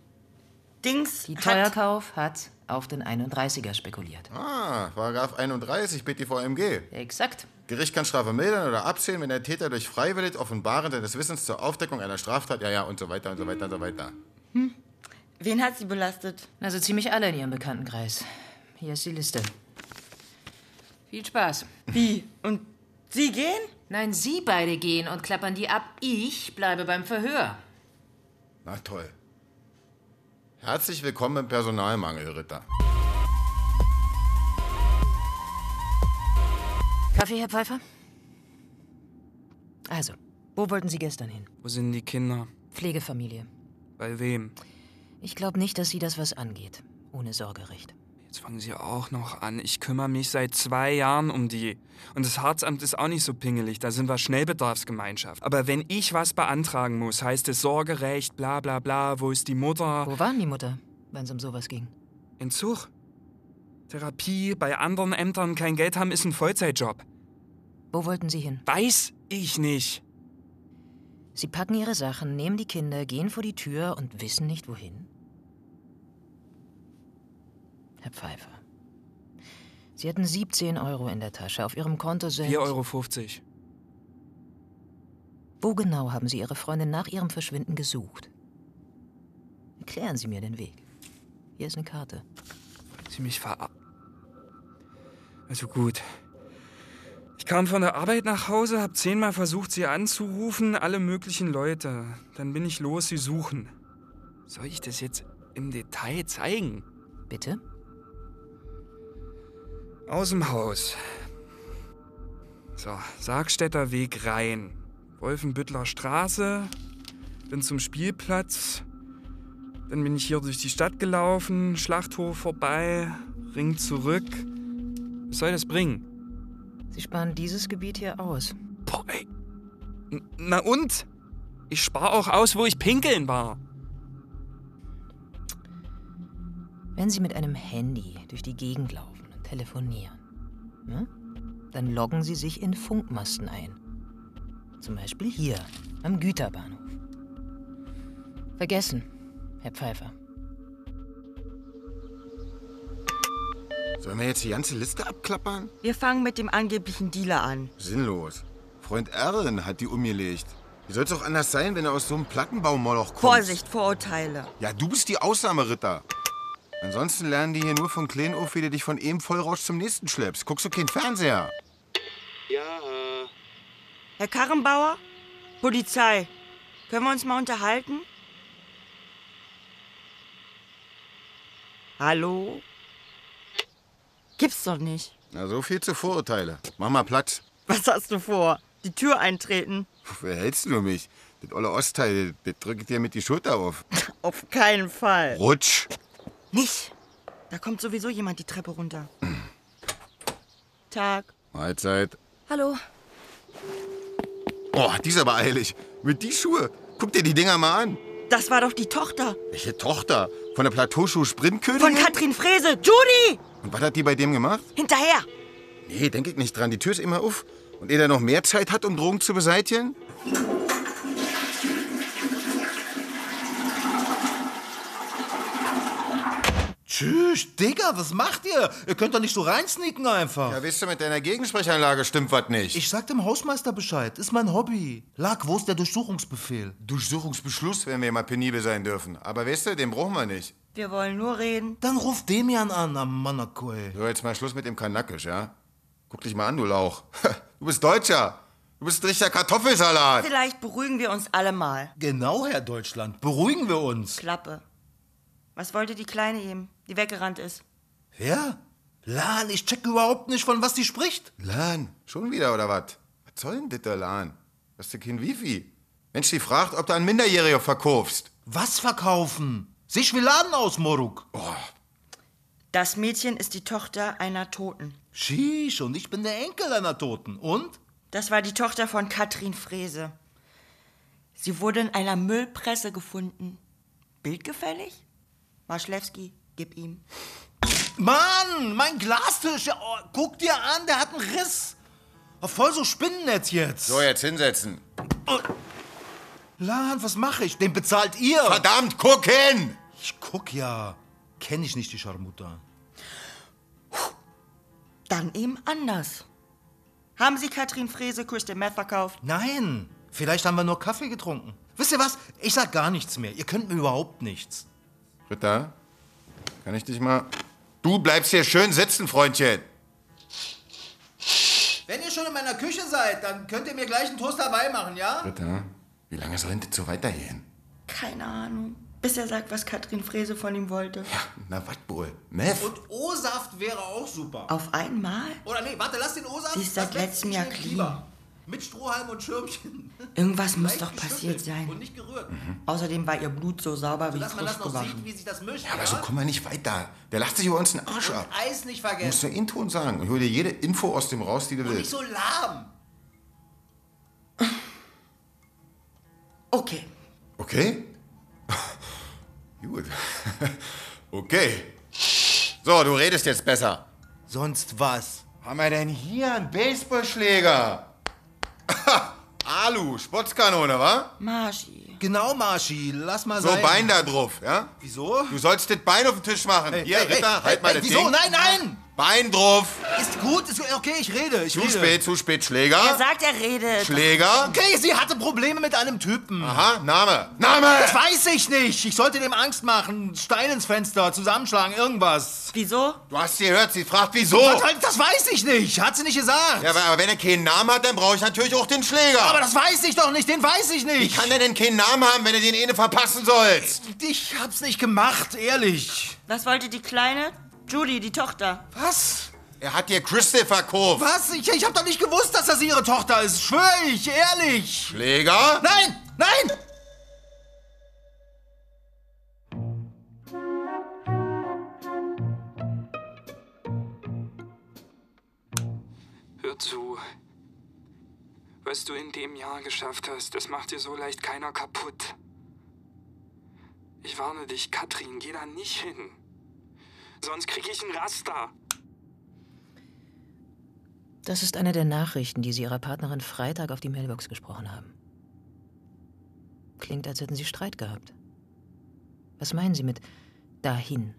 Dings Die hat... Teuerkauf hat auf den 31er spekuliert. Ah, Paragraph 31 BTVMG. Exakt. Gericht kann Strafe mildern oder absehen, wenn der Täter durch freiwillig Offenbaren seines Wissens zur Aufdeckung einer Straftat, ja, ja, und so weiter und so weiter und so weiter. Wen hat sie belastet? Also ziemlich alle in ihrem Bekanntenkreis. Hier ist die Liste. Viel Spaß. Wie? Und Sie gehen? Nein, Sie beide gehen und klappern die ab. Ich bleibe beim Verhör. Na toll. Herzlich willkommen im Personalmangel, Ritter. Kaffee, Herr Pfeiffer? Also, wo wollten Sie gestern hin? Wo sind die Kinder? Pflegefamilie. Bei wem? Ich glaube nicht, dass Sie das was angeht. Ohne Sorgerecht. Jetzt fangen Sie auch noch an. Ich kümmere mich seit zwei Jahren um die. Und das Harzamt ist auch nicht so pingelig. Da sind wir Schnellbedarfsgemeinschaft. Aber wenn ich was beantragen muss, heißt es Sorgerecht, bla bla bla. Wo ist die Mutter? Wo waren die Mutter, wenn es um sowas ging? Entzug. Therapie, bei anderen Ämtern kein Geld haben, ist ein Vollzeitjob. Wo wollten Sie hin? Weiß ich nicht. Sie packen Ihre Sachen, nehmen die Kinder, gehen vor die Tür und wissen nicht wohin? Herr Pfeiffer. Sie hatten 17 Euro in der Tasche. Auf Ihrem Konto sind. 4,50 Euro. Wo genau haben Sie Ihre Freundin nach ihrem Verschwinden gesucht? Erklären Sie mir den Weg. Hier ist eine Karte. Sie mich ver... Also gut. Ich kam von der Arbeit nach Hause, hab zehnmal versucht, sie anzurufen, alle möglichen Leute. Dann bin ich los, sie suchen. Soll ich das jetzt im Detail zeigen. Bitte? Aus dem Haus. So, Sargstädter Weg rein. Wolfenbüttler Straße. Bin zum Spielplatz. Dann bin ich hier durch die Stadt gelaufen, Schlachthof vorbei, Ring zurück. Was soll das bringen? Sie sparen dieses Gebiet hier aus. Boah, ey. Na und? Ich spar auch aus, wo ich pinkeln war. Wenn Sie mit einem Handy durch die Gegend laufen und telefonieren, ne? dann loggen Sie sich in Funkmasten ein. Zum Beispiel hier, am Güterbahnhof. Vergessen, Herr Pfeiffer. Sollen wir jetzt die ganze Liste abklappern? Wir fangen mit dem angeblichen Dealer an. Sinnlos. Freund Erlen hat die umgelegt. Wie soll's auch anders sein, wenn er aus so einem Plattenbaumoloch kommt? Vorsicht, Vorurteile. Ja, du bist die Ausnahmeritter. Ansonsten lernen die hier nur von klein auf, wie du dich von einem Vollrausch zum nächsten schleppst. Guckst du keinen Fernseher? Ja. Herr Karrenbauer? Polizei. Können wir uns mal unterhalten? Hallo? Gibt's doch nicht. Na, so viel zu Vorurteile. Mach mal Platz. Was hast du vor? Die Tür eintreten? Wofür hältst du mich? Das olle Ostteil, das drückt dir mit die Schulter auf. Auf keinen Fall. Rutsch. Nicht. Da kommt sowieso jemand die Treppe runter. Tag. Mahlzeit. Hallo. Oh, die ist aber eilig. Mit die Schuhe. Guck dir die Dinger mal an. Das war doch die Tochter. Welche Tochter? Von der Plateauschuh-Sprintkönigin? Von Katrin Frese. Judy! Und was hat die bei dem gemacht? Hinterher. Nee, denk ich nicht dran. Die Tür ist immer auf. Und er noch mehr Zeit hat, um Drogen zu beseitigen? Tschüss, Digga, was macht ihr? Ihr könnt doch nicht so reinsneaken einfach. Ja, weißt du, mit deiner Gegensprechanlage stimmt was nicht. Ich sag dem Hausmeister Bescheid. Ist mein Hobby. Lack, wo ist der Durchsuchungsbefehl? Durchsuchungsbeschluss, wenn wir mal penibel sein dürfen. Aber weißt du, den brauchen wir nicht. Wir wollen nur reden. Dann ruf Demian an, am Manakoi. So, jetzt mal Schluss mit dem Kanakisch, ja? Guck dich mal an, du Lauch. Du bist Deutscher. Du bist ein richtiger Kartoffelsalat. Vielleicht beruhigen wir uns alle mal. Genau, Herr Deutschland. Beruhigen wir uns. Klappe. Was wollte die Kleine eben, die weggerannt ist? Wer? Lan, ich check überhaupt nicht, von was die spricht. Lan, schon wieder oder was? Was soll denn das, der Lan? Hast du kein Wifi? Mensch, die fragt, ob du an Minderjährige verkaufst. Was verkaufen? Sich will Laden aus, Moruk. Oh, Das Mädchen ist die Tochter einer Toten. Sheesh, und ich bin der Enkel einer Toten. Und? Das war die Tochter von Katrin Frese. Sie wurde in einer Müllpresse gefunden. Bildgefällig? Marschlewski, gib ihm. Mann, mein Glastisch. Ja, oh, guck dir an, der hat einen Riss. Oh, voll so Spinnennetz jetzt. So, jetzt hinsetzen. Lan, was mache ich? Den bezahlt ihr. Verdammt, guck hin! Ich guck ja. Kenn ich nicht die Scharmutter. Dann eben anders. Haben Sie Katrin Frese Crystal Meth verkauft? Nein, vielleicht haben wir nur Kaffee getrunken. Wisst ihr was? Ich sag gar nichts mehr. Ihr könnt mir überhaupt nichts. Ritter, kann ich dich mal... Du bleibst hier schön sitzen, Freundchen. Wenn ihr schon in meiner Küche seid, dann könnt ihr mir gleich einen Toast dabei machen, ja? Ritter, wie lange soll denn das so weitergehen? Keine Ahnung. Bis er sagt, was Katrin Frese von ihm wollte. Na, was wohl? Meth? Und O-Saft wäre auch super. Auf einmal? Oder nee, warte, lass den O-Saft. Sie ist seit letztem Jahr clean. Mit Strohhalm und Schirmchen. Irgendwas muss doch passiert sein. Und nicht gerührt. Außerdem war ihr Blut so sauber wie man frisch das noch sieht, gewaschen. wie sich das mischt. Ja, aber so kommen wir nicht weiter. Der lacht sich über uns den Arsch ab. Eis nicht Du musst vergessen. nur Inton sagen. Ich hol dir jede Info aus dem raus, die du Und nicht willst. so lahm. Okay. Okay? Gut. okay. So, du redest jetzt besser. Sonst was? Haben wir denn hier einen Baseballschläger? Alu, Sportskanone, wa? Marschi. Genau, Marschi. Lass mal So, sein. Bein da drauf, ja? Wieso? Du sollst das Bein auf den Tisch machen. Hey, hier, hey, Ritter, hey, halt hey, mal hey, das wieso? Ding. Nein, nein! Bein drauf. Ist gut, ist okay, ich rede, ich Zu rede. spät, zu spät. Schläger? Er sagt, er redet. Schläger? Okay, sie hatte Probleme mit einem Typen. Aha, Name. Name! Das weiß ich nicht. Ich sollte dem Angst machen. Stein ins Fenster, zusammenschlagen, irgendwas. Wieso? Du hast sie gehört, sie fragt wieso. Was, das weiß ich nicht. Hat sie nicht gesagt. Ja, aber, aber wenn er keinen Namen hat, dann brauche ich natürlich auch den Schläger. Aber das weiß ich doch nicht, den weiß ich Wie nicht. kann der denn keinen Namen haben, wenn du den eh verpassen sollst? Ich hab's nicht gemacht, ehrlich. Was wollte die Kleine? Judy, die Tochter. Was? Er hat dir Crystal verkauft. Was? Ich, ich hab doch nicht gewusst, dass das ihre Tochter ist. Schwör ich, ehrlich. Schläger? Nein, nein! Hör zu. Was du in dem Jahr geschafft hast, das macht dir so leicht keiner kaputt. Ich warne dich, Katrin, geh da nicht hin. Sonst krieg ich ein Raster. Das ist eine der Nachrichten, die Sie Ihrer Partnerin Freitag auf die Mailbox gesprochen haben. Klingt, als hätten Sie Streit gehabt. Was meinen Sie mit dahin?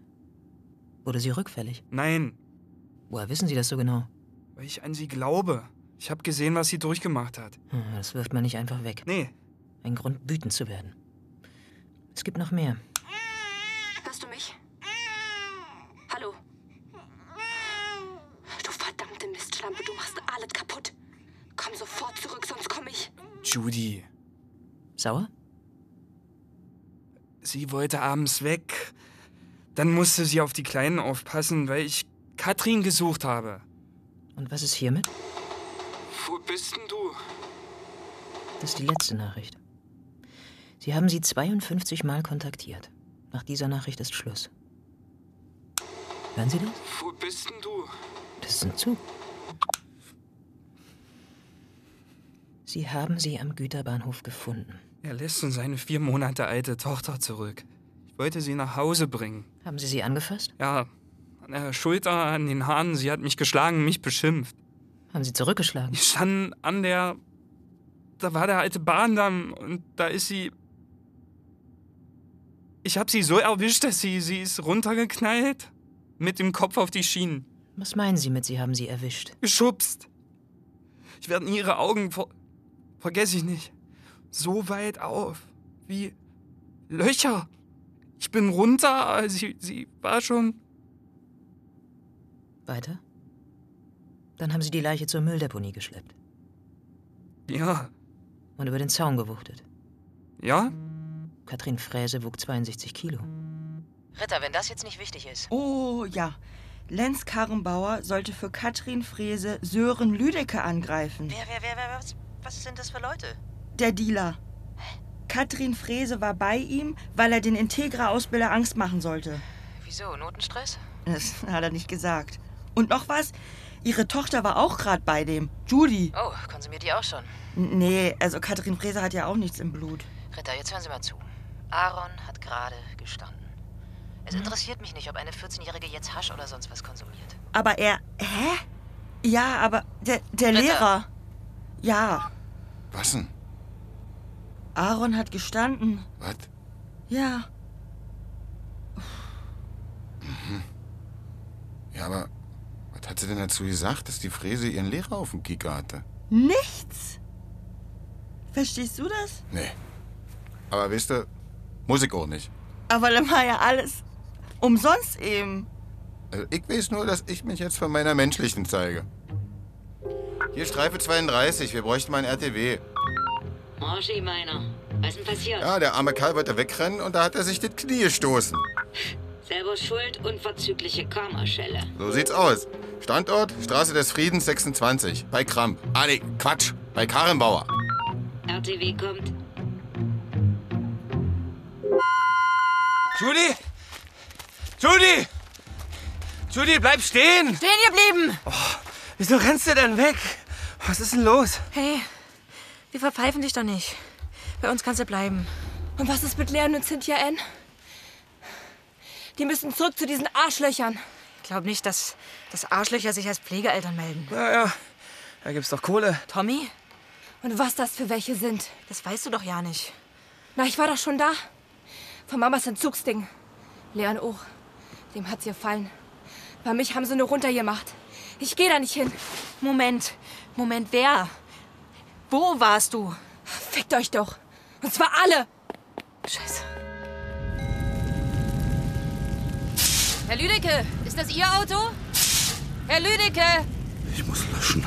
Wurde sie rückfällig? Nein, Woher wissen Sie das so genau? weil ich an sie glaube. Ich habe gesehen, was sie durchgemacht hat. Hm, Das wirft man nicht einfach weg. Nee. Ein Grund, wütend zu werden. Es gibt noch mehr. Hörst du mich? Hallo? Du verdammte Mistschlampe, du machst alles kaputt. Komm sofort zurück, sonst komm ich. Judy, Sauer? sie wollte abends weg. Dann musste sie auf die Kleinen aufpassen, weil ich Katrin gesucht habe. Und was ist hiermit? Wo bist denn du? Das ist die letzte Nachricht. Sie haben sie 52 Mal kontaktiert. Nach dieser Nachricht ist Schluss. Hören Sie das? Wo bist denn du? Das ist ein Zug. Sie haben sie am Güterbahnhof gefunden. Er lässt uns seine vier Monate alte Tochter zurück. Ich wollte sie nach Hause bringen. Haben Sie sie angefasst? Ja, an der Schulter, an den Haaren. Sie hat mich geschlagen, mich beschimpft. Haben Sie zurückgeschlagen? Ich stand an der. Da war der alte Bahndamm und da ist sie. Ich hab sie so erwischt, dass sie. Sie ist runtergeknallt. Mit dem Kopf auf die Schienen. Was meinen Sie mit, Sie haben sie erwischt? Geschubst. Ich werde nie ihre Augen ver vergesse ich nicht. So weit auf. Wie Löcher. Ich bin runter, sie, sie war schon. Weiter? Dann haben Sie die Leiche zur Mülldeponie geschleppt Ja. und über den Zaun gewuchtet. Ja? Katrin Fräse wog 62 Kilo. Ritter, wenn das jetzt nicht wichtig ist. Oh ja. Lenz Karrenbauer sollte für Katrin Frese Sören Lüdecke angreifen. Wer, wer, wer, wer, was, was sind das für Leute? Der Dealer. Katrin Frese war bei ihm, weil er den Integra-Ausbilder Angst machen sollte. Wieso? Notenstress? Das hat er nicht gesagt. Und noch was? Ihre Tochter war auch gerade bei dem. Judy. Oh, konsumiert die auch schon. Nee, also Katrin Frese hat ja auch nichts im Blut. Ritter, jetzt hören Sie mal zu. Aaron hat gerade gestanden. Es interessiert mich nicht, ob eine 14-Jährige jetzt Hasch oder sonst was konsumiert. Aber er. Hä? Ja, aber der, der Ritter. Lehrer. Ja, Was denn? Aaron hat gestanden. Was? Ja. Ja, aber was hat sie denn dazu gesagt, dass die Fräse ihren Lehrer auf dem Kieker hatte? Nichts. Verstehst du das? Nee. Aber wisst ihr, muss ich auch nicht. Aber dann war ja alles umsonst eben. Also ich weiß nur, dass ich mich jetzt von meiner menschlichen zeige. Hier Streife 32, wir bräuchten mal ein RTW. Morschi, meiner. Was ist denn passiert? Ja, der arme Kerl wollte wegrennen und da hat er sich das Knie gestoßen. Selber schuld, unverzügliche Karmaschelle. So sieht's aus. Standort, Straße des Friedens 26, bei Kramp. Ah, nee, Quatsch, bei Karrenbauer. RTW kommt. Judy! Judy! Judy, bleib stehen! Stehen geblieben! Wieso rennst du denn weg? Was ist denn los? Hey, wir verpfeifen dich doch nicht. Bei uns kannst du bleiben. Und was ist mit Leon und Cynthia Ann? Die müssen zurück zu diesen Arschlöchern. Ich glaube nicht, dass, dass Arschlöcher sich als Pflegeeltern melden. Ja, ja. Da gibt's doch Kohle. Tommy? Und was das für welche sind? Das weißt du doch ja nicht. Na, ich war doch schon da. Von Mamas Entzugsding. Leon auch. Dem hat's gefallen. Bei mich haben sie nur runtergemacht. Ich gehe da nicht hin. Moment, Moment, wer? Wo warst du? Fickt euch doch. Und zwar alle. Scheiße. Herr Lüdecke, ist das Ihr Auto? Herr Lüdecke! Ich muss löschen.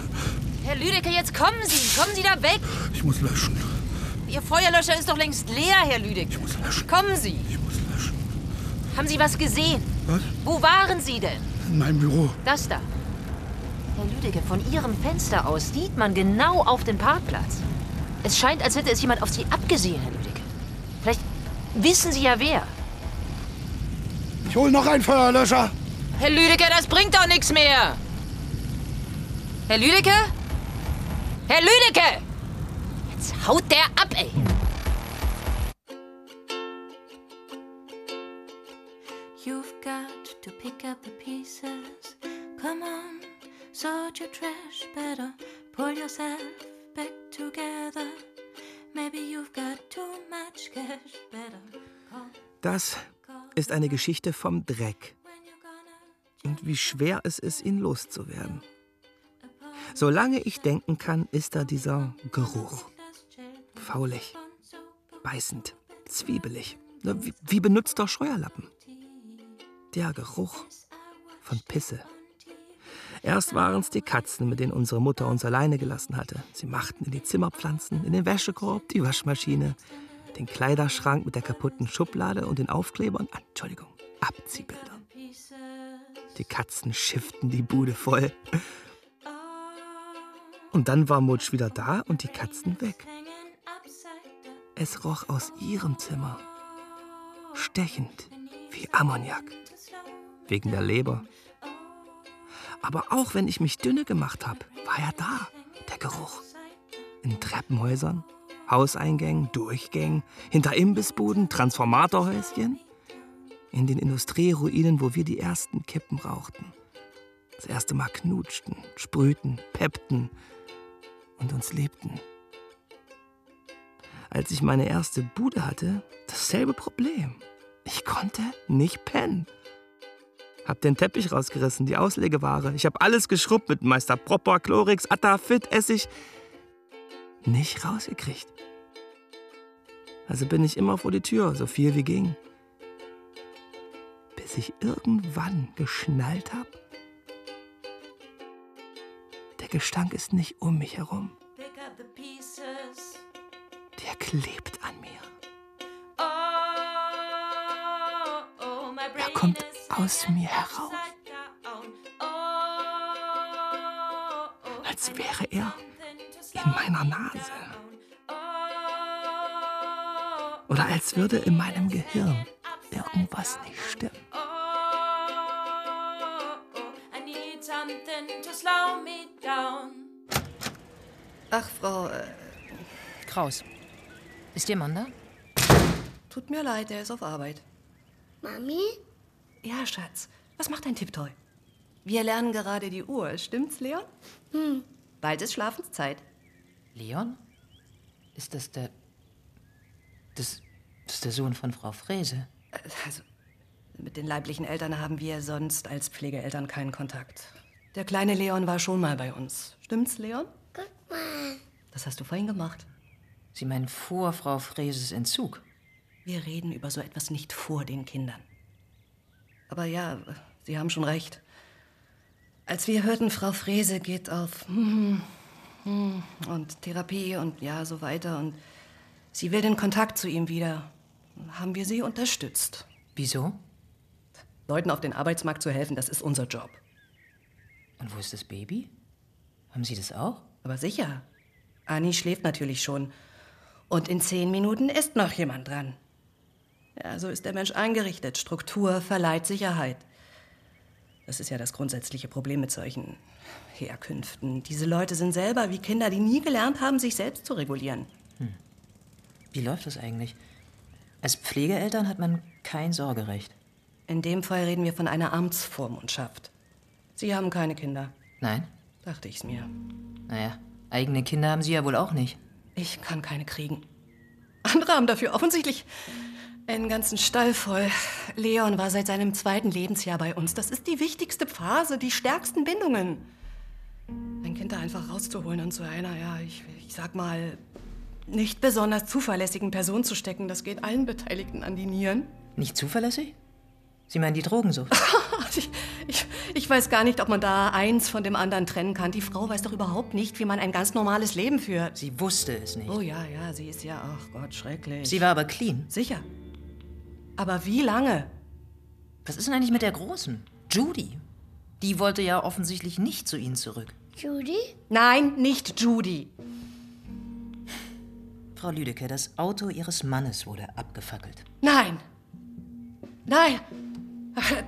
Herr Lüdecke, jetzt kommen Sie! Kommen Sie da weg! Ich muss löschen. Ihr Feuerlöscher ist doch längst leer, Herr Lüdecke. Ich muss löschen. Kommen Sie! Ich muss löschen. Haben Sie was gesehen? Was? Wo waren Sie denn? In meinem Büro. Das da. Herr Lüdecke, von Ihrem Fenster aus sieht man genau auf den Parkplatz. Es scheint, als hätte es jemand auf Sie abgesehen, Herr Lüdecke. Vielleicht wissen Sie ja wer. Ich hol noch einen Feuerlöscher. Herr Lüdecke, das bringt doch nichts mehr. Herr Lüdecke? Herr Lüdecke! Jetzt haut der ab, ey. You've got to pick up the pieces. Come on, sort your trash better. Pull yourself back together. Maybe you've got too much cash better. Das ist eine Geschichte vom Dreck. Und wie schwer es ist, ihn loszuwerden. Solange ich denken kann, ist da dieser Geruch. Faulig, beißend, zwiebelig, wie, wie benutzter Scheuerlappen. Der Geruch von Pisse. Erst waren es die Katzen, mit denen unsere Mutter uns alleine gelassen hatte. Sie machten in die Zimmerpflanzen, in den Wäschekorb, die Waschmaschine, den Kleiderschrank mit der kaputten Schublade und den Aufklebern, Entschuldigung, Abziehbildern. Die Katzen schifften die Bude voll. Und dann war Mutsch wieder da und die Katzen weg. Es roch aus ihrem Zimmer. Stechend wie Ammoniak. Wegen der Leber. Aber auch wenn ich mich dünne gemacht habe, war er da, der Geruch. In Treppenhäusern, Hauseingängen, Durchgängen, hinter Imbissbuden, Transformatorhäuschen. In den Industrieruinen, wo wir die ersten Kippen rauchten. Das erste Mal knutschten, sprühten, peppten und uns liebten. Als ich meine erste Bude hatte, dasselbe Problem. Ich konnte nicht pennen. Hab den Teppich rausgerissen, die Auslegeware. Ich hab alles geschrubbt mit Meister Propper, Chlorix, Atta, Fit, Essig. Nicht rausgekriegt. Also bin ich immer vor die Tür, so viel wie ging. Bis ich irgendwann geschnallt hab. Der Gestank ist nicht um mich herum. Der klebt aus mir. Oh, oh, Als wäre er in meiner Nase. Oder als würde in meinem Gehirn irgendwas nicht stimmen. Ach, Frau äh, Kraus. Ist Ihr Mann da? Tut mir leid, er ist auf Arbeit. Mami? Ja, Schatz. Was macht dein Tipptoy? Wir lernen gerade die Uhr. Stimmt's, Leon? Hm. Bald ist Schlafenszeit. Leon? Ist das der. Das, das ist der Sohn von Frau Frese. Also, mit den leiblichen Eltern haben wir sonst als Pflegeeltern keinen Kontakt. Der kleine Leon war schon mal bei uns. Stimmt's, Leon? Guck mal. Das hast du vorhin gemacht. Sie meinen vor Frau Freses Entzug? Wir reden über so etwas nicht vor den Kindern. Aber ja, Sie haben schon recht. Als wir hörten, Frau Frese geht auf hm, hm, und Therapie und ja, so weiter und sie will den Kontakt zu ihm wieder, haben wir sie unterstützt. Wieso? Leuten auf den Arbeitsmarkt zu helfen, das ist unser Job. Und wo ist das Baby? Haben Sie das auch? Aber sicher. Anni schläft natürlich schon. Und in zehn Minuten ist noch jemand dran. Ja, so ist der Mensch eingerichtet. Struktur verleiht Sicherheit. Das ist ja das grundsätzliche Problem mit solchen Herkünften. Diese Leute sind selber wie Kinder, die nie gelernt haben, sich selbst zu regulieren. Wie läuft das eigentlich? Als Pflegeeltern hat man kein Sorgerecht. In dem Fall reden wir von einer Amtsvormundschaft. Sie haben keine Kinder. Nein? Dachte ich's mir. Naja, eigene Kinder haben Sie ja wohl auch nicht. Ich kann keine kriegen. Andere haben dafür offensichtlich einen ganzen Stall voll. Leon war seit seinem zweiten Lebensjahr bei uns. Das ist die wichtigste Phase, die stärksten Bindungen. ein Kind da einfach rauszuholen und zu einer, ja, ich, ich sag mal, nicht besonders zuverlässigen Person zu stecken, das geht allen Beteiligten an die Nieren. Nicht zuverlässig? Sie meinen die Drogensucht? ich, ich, ich weiß gar nicht, ob man da eins von dem anderen trennen kann. Die Frau weiß doch überhaupt nicht, wie man ein ganz normales Leben führt. Sie wusste es nicht. Oh ja, ja, sie ist ja, ach Gott, schrecklich. Sie war aber clean. Sicher. Aber wie lange? Was ist denn eigentlich mit der Großen? Judy. Die wollte ja offensichtlich nicht zu Ihnen zurück. Judy? Nein, nicht Judy. Frau Lüdecke, das Auto Ihres Mannes wurde abgefackelt. Nein. Nein.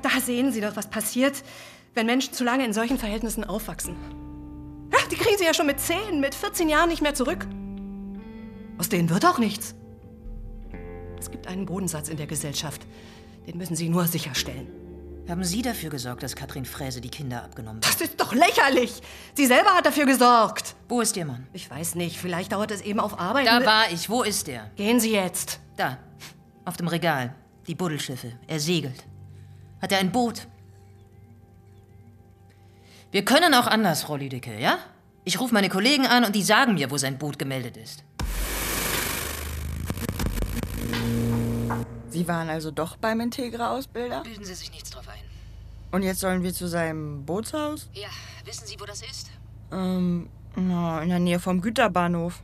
Da sehen Sie doch, was passiert, wenn Menschen zu lange in solchen Verhältnissen aufwachsen. Die kriegen sie ja schon mit 10, mit 14 Jahren nicht mehr zurück. Aus denen wird auch nichts. Es gibt einen Bodensatz in der Gesellschaft. Den müssen Sie nur sicherstellen. Haben Sie dafür gesorgt, dass Katrin Fräse die Kinder abgenommen hat? Das ist doch lächerlich. Sie selber hat dafür gesorgt. Wo ist Ihr Mann? Ich weiß nicht. Vielleicht dauert es eben auf Arbeit. Da war ich. Wo ist er? Gehen Sie jetzt. Da. Auf dem Regal. Die Buddelschiffe. Er segelt. Hat er ein Boot? Wir können auch anders, Frau Lüdecke, ja? Ich rufe meine Kollegen an und die sagen mir, wo sein Boot gemeldet ist. Sie waren also doch beim Integra-Ausbilder? Bilden Sie sich nichts drauf ein. Und jetzt sollen wir zu seinem Bootshaus? Ja, wissen Sie, wo das ist? Ähm, na, in der Nähe vom Güterbahnhof.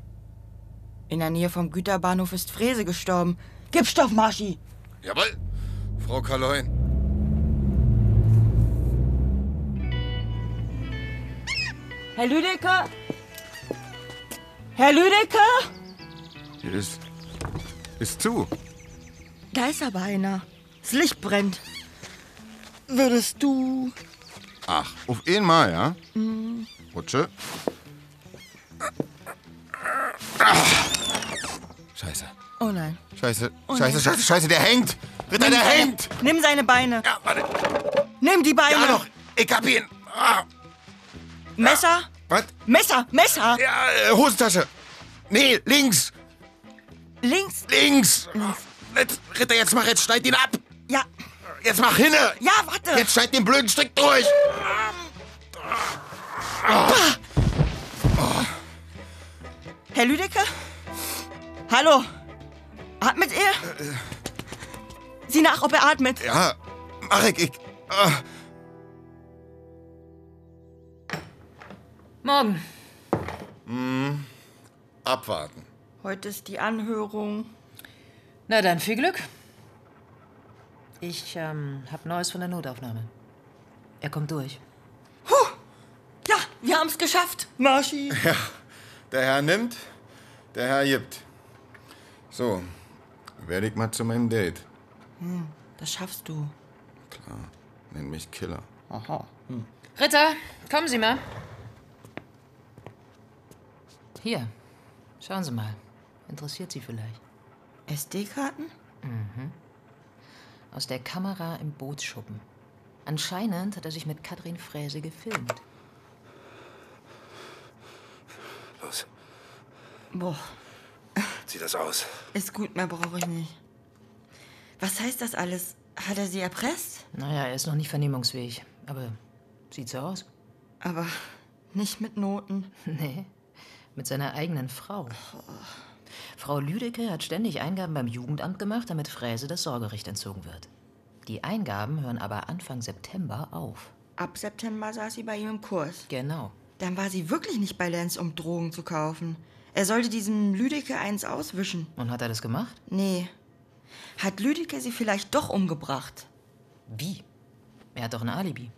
In der Nähe vom Güterbahnhof ist Frese gestorben. Gib Stoff, Marschi! Jawohl, Frau Kaloin. Herr Lüdecke? Herr Lüdecke? Hier ist. ist zu. Da ist aber einer. Das Licht brennt. Würdest du... Ach, auf einmal, ja? Hm, Rutsche. Ah. Scheiße. Oh nein. Scheiße, Oh scheiße, nein. scheiße, scheiße, der hängt! Ritter, Nimm der seine- hängt! Nimm seine Beine. Ja, warte. Nimm die Beine. Ja, doch, ich hab ihn! Ah. Messer? Was? Messer, Messer! Ja, äh, Hosentasche! Nee, links! Links? Links! Jetzt, Ritter, jetzt mach, jetzt schneid ihn ab! Ja. Jetzt mach hinne! Ja, warte! Jetzt schneid den blöden Strick durch! Herr Lüdecke? Hallo? Atmet er? Sieh nach, ob er atmet. Ja, mach ich. ich ah. Morgen. Hm, abwarten. Heute ist die Anhörung. Na dann, viel Glück. Ich ähm, hab Neues von der Notaufnahme. Er kommt durch. Ja, wir haben es geschafft. Marschi. Ja, der Herr nimmt, der Herr gibt. So, werde ich mal zu meinem Date. Hm, das schaffst du. Klar, nenn mich Killer. Aha. Hm. Ritter, kommen Sie mal. Hier, schauen Sie mal. Interessiert Sie vielleicht. SD-Karten? Mhm. Aus der Kamera im Bootsschuppen. Anscheinend hat er sich mit Katrin Fräse gefilmt. Los, Boah, zieh das aus. ist gut, mehr brauche ich nicht. Was heißt das alles? Hat er sie erpresst? Naja, er ist noch nicht vernehmungsfähig. Aber sieht so aus. Aber nicht mit Noten. Nee, mit seiner eigenen Frau. Frau Lüdecke hat ständig Eingaben beim Jugendamt gemacht, damit Fräse das Sorgerecht entzogen wird. Die Eingaben hören aber Anfang September auf. Ab September saß sie bei ihm im Kurs. Genau. Dann war sie wirklich nicht bei Lenz, um Drogen zu kaufen. Er sollte diesem Lüdecke eins auswischen. Und hat er das gemacht? Nee. Hat Lüdecke sie vielleicht doch umgebracht? Wie? Er hat doch ein Alibi.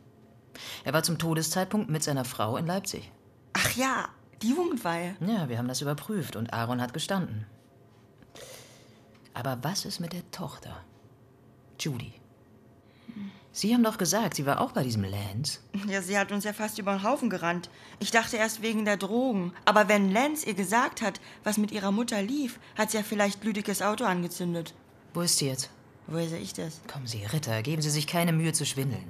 Er war zum Todeszeitpunkt mit seiner Frau in Leipzig. Ach ja, die Jugendweihe. Ja, wir haben das überprüft und Aaron hat gestanden. Aber was ist mit der Tochter? Judy. Sie haben doch gesagt, sie war auch bei diesem Lance. Ja, sie hat uns ja fast über den Haufen gerannt. Ich dachte erst wegen der Drogen. Aber wenn Lenz ihr gesagt hat, was mit ihrer Mutter lief, hat sie ja vielleicht Lüdekes Auto angezündet. Wo ist sie jetzt? Woher sehe ich das? Kommen Sie, Ritter, geben Sie sich keine Mühe zu schwindeln.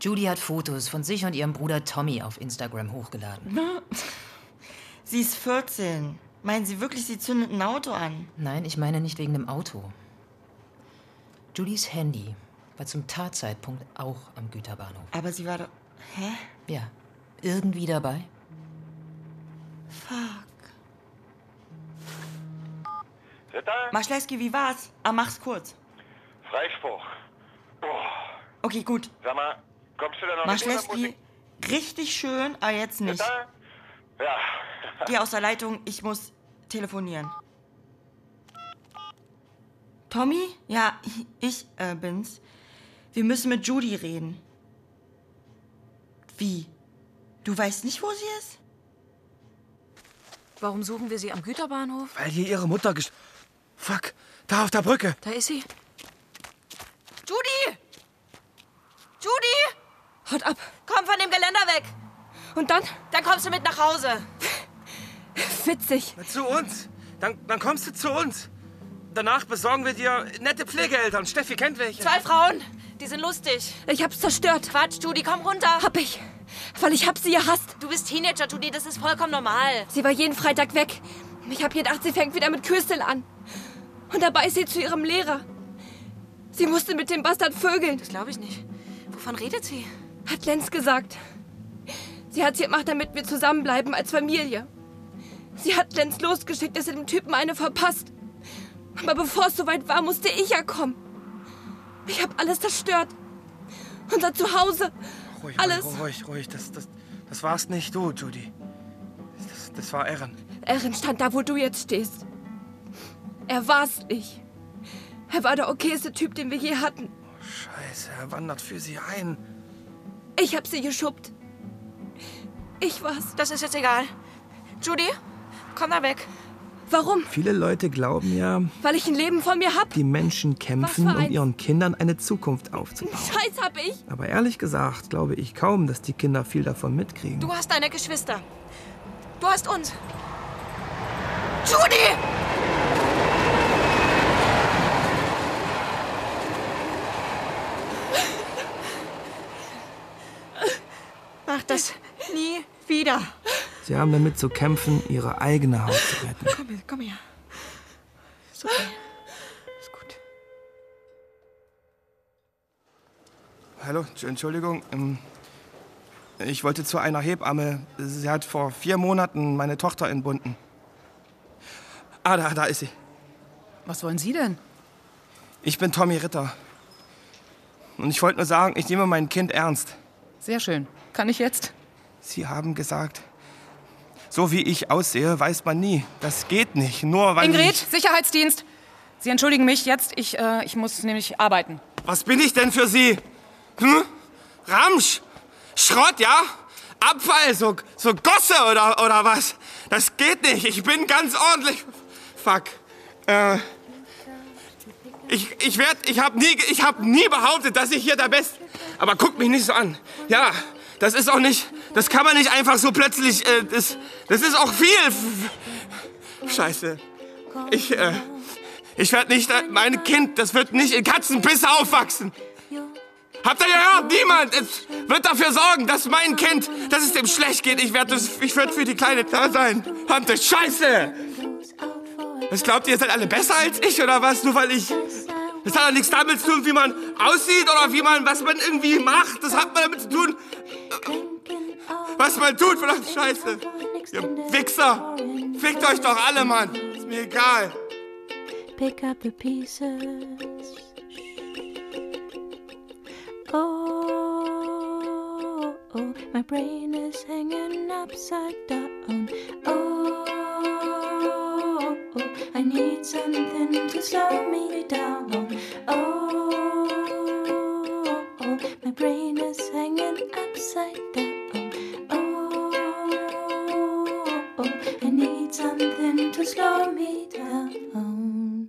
Judy hat Fotos von sich und ihrem Bruder Tommy auf Instagram hochgeladen. Sie ist 14. Meinen Sie wirklich, sie zündet ein Auto an? Nein, ich meine nicht wegen dem Auto. Judys Handy war zum Tatzeitpunkt auch am Güterbahnhof. Aber sie war doch. Hä? Ja, irgendwie dabei? Fuck. Maschleski, wie war's? Ah, mach's kurz. Freispruch. Okay, gut. Sag mal, kommst du da noch mit oder muss Maschleski, richtig schön, aber jetzt nicht. ich- Ja. Geh aus der Leitung, ich muss telefonieren. Tommy? Ja, ich äh, bin's. Wir müssen mit Judy reden. Wie? Du weißt nicht, wo sie ist? Warum suchen wir sie am Güterbahnhof? Weil hier ihre Mutter gest... Fuck, da auf der Brücke. Da ist sie. Judy! Judy! Haut ab. Komm von dem Geländer weg. Und dann? Dann kommst du mit nach Hause. Witzig. Zu uns. Dann, dann kommst du zu uns. Danach besorgen wir dir nette Pflegeeltern. Steffi kennt welche. Zwei Frauen, die sind lustig. Ich hab's zerstört. Quatsch, Judy, komm runter. Hab ich. Weil ich hab sie gehasst. Du bist Teenager, Judy, das ist vollkommen normal. Sie war jeden Freitag weg. Ich hab gedacht, sie fängt wieder mit Kürstel an. Und dabei ist sie zu ihrem Lehrer. Sie musste mit dem Bastard vögeln. Das glaube ich nicht. Wovon redet sie? Hat Lenz gesagt. Sie hat sie gemacht, damit wir zusammenbleiben als Familie. Sie hat Lenz losgeschickt, dass er dem Typen eine verpasst. Aber bevor es soweit war, musste ich ja kommen. Ich habe alles zerstört. Unser Zuhause. Ruhig, alles. ruhig, ruhig, ruhig. Das, das, das warst nicht du, Judy. Das, das war Erin. Erin stand da, wo du jetzt stehst. Er war's nicht. Er war der okayste Typ, den wir je hatten. Scheiße, er wandert für sie ein. Ich hab sie geschubbt. Ich war's. Das ist jetzt egal. Judy, komm da weg. Warum? Viele Leute glauben ja, Weil ich ein Leben vor mir hab. die Menschen kämpfen, um ihren Kindern eine Zukunft aufzubauen. Scheiß hab ich. Aber ehrlich gesagt glaube ich kaum, dass die Kinder viel davon mitkriegen. Du hast deine Geschwister. Du hast uns. Judy! Mach das nie wieder. Sie haben damit zu kämpfen, ihre eigene Haut zu retten. Komm her, komm her. Ist okay. Ist gut. Hallo, Entschuldigung. ähm, Ich wollte zu einer Hebamme. Sie hat vor vier Monaten meine Tochter entbunden. Ah, da, da ist sie. Was wollen Sie denn? Ich bin Tommy Ritter. Und ich wollte nur sagen, ich nehme mein Kind ernst. Sehr schön. Kann ich jetzt? Sie haben gesagt, so wie ich aussehe, weiß man nie. Das geht nicht, nur weil Ingrid, ich... Sicherheitsdienst. Sie entschuldigen mich jetzt. Ich, äh, ich muss nämlich arbeiten. Was bin ich denn für Sie? Hm? Ramsch? Schrott, ja? Abfall, so, so Gosse oder, oder was? Das geht nicht. Ich bin ganz ordentlich. Fuck. Äh, ich, ich werd, ich hab nie, ich hab nie behauptet, dass ich hier der Beste. Aber guck mich nicht so an. Ja, das ist auch nicht, das kann man nicht einfach so plötzlich, äh, das, das ist auch viel. Scheiße. Ich, äh, ich werde nicht, äh, mein Kind, das wird nicht in Katzenpisse aufwachsen. Habt ihr gehört? Niemand es wird dafür sorgen, dass mein Kind, dass es dem schlecht geht. Ich werde werd für die Kleine da sein. Habt Scheiße! Was glaubt ihr, ihr seid alle besser als ich oder was? Nur weil ich. Das hat doch nichts damit zu tun, wie man aussieht oder wie man, was man irgendwie macht. Das hat man damit zu tun, was man tut. Verdammt Scheiße. Ihr Wichser. Fickt euch doch alle, Mann. Ist mir egal. Pick up the pieces. Oh, oh, my brain is hanging upside down. Oh, oh, I need something to slow me down. Oh, oh, my brain is hanging upside down. Oh, oh, I need something to slow me down.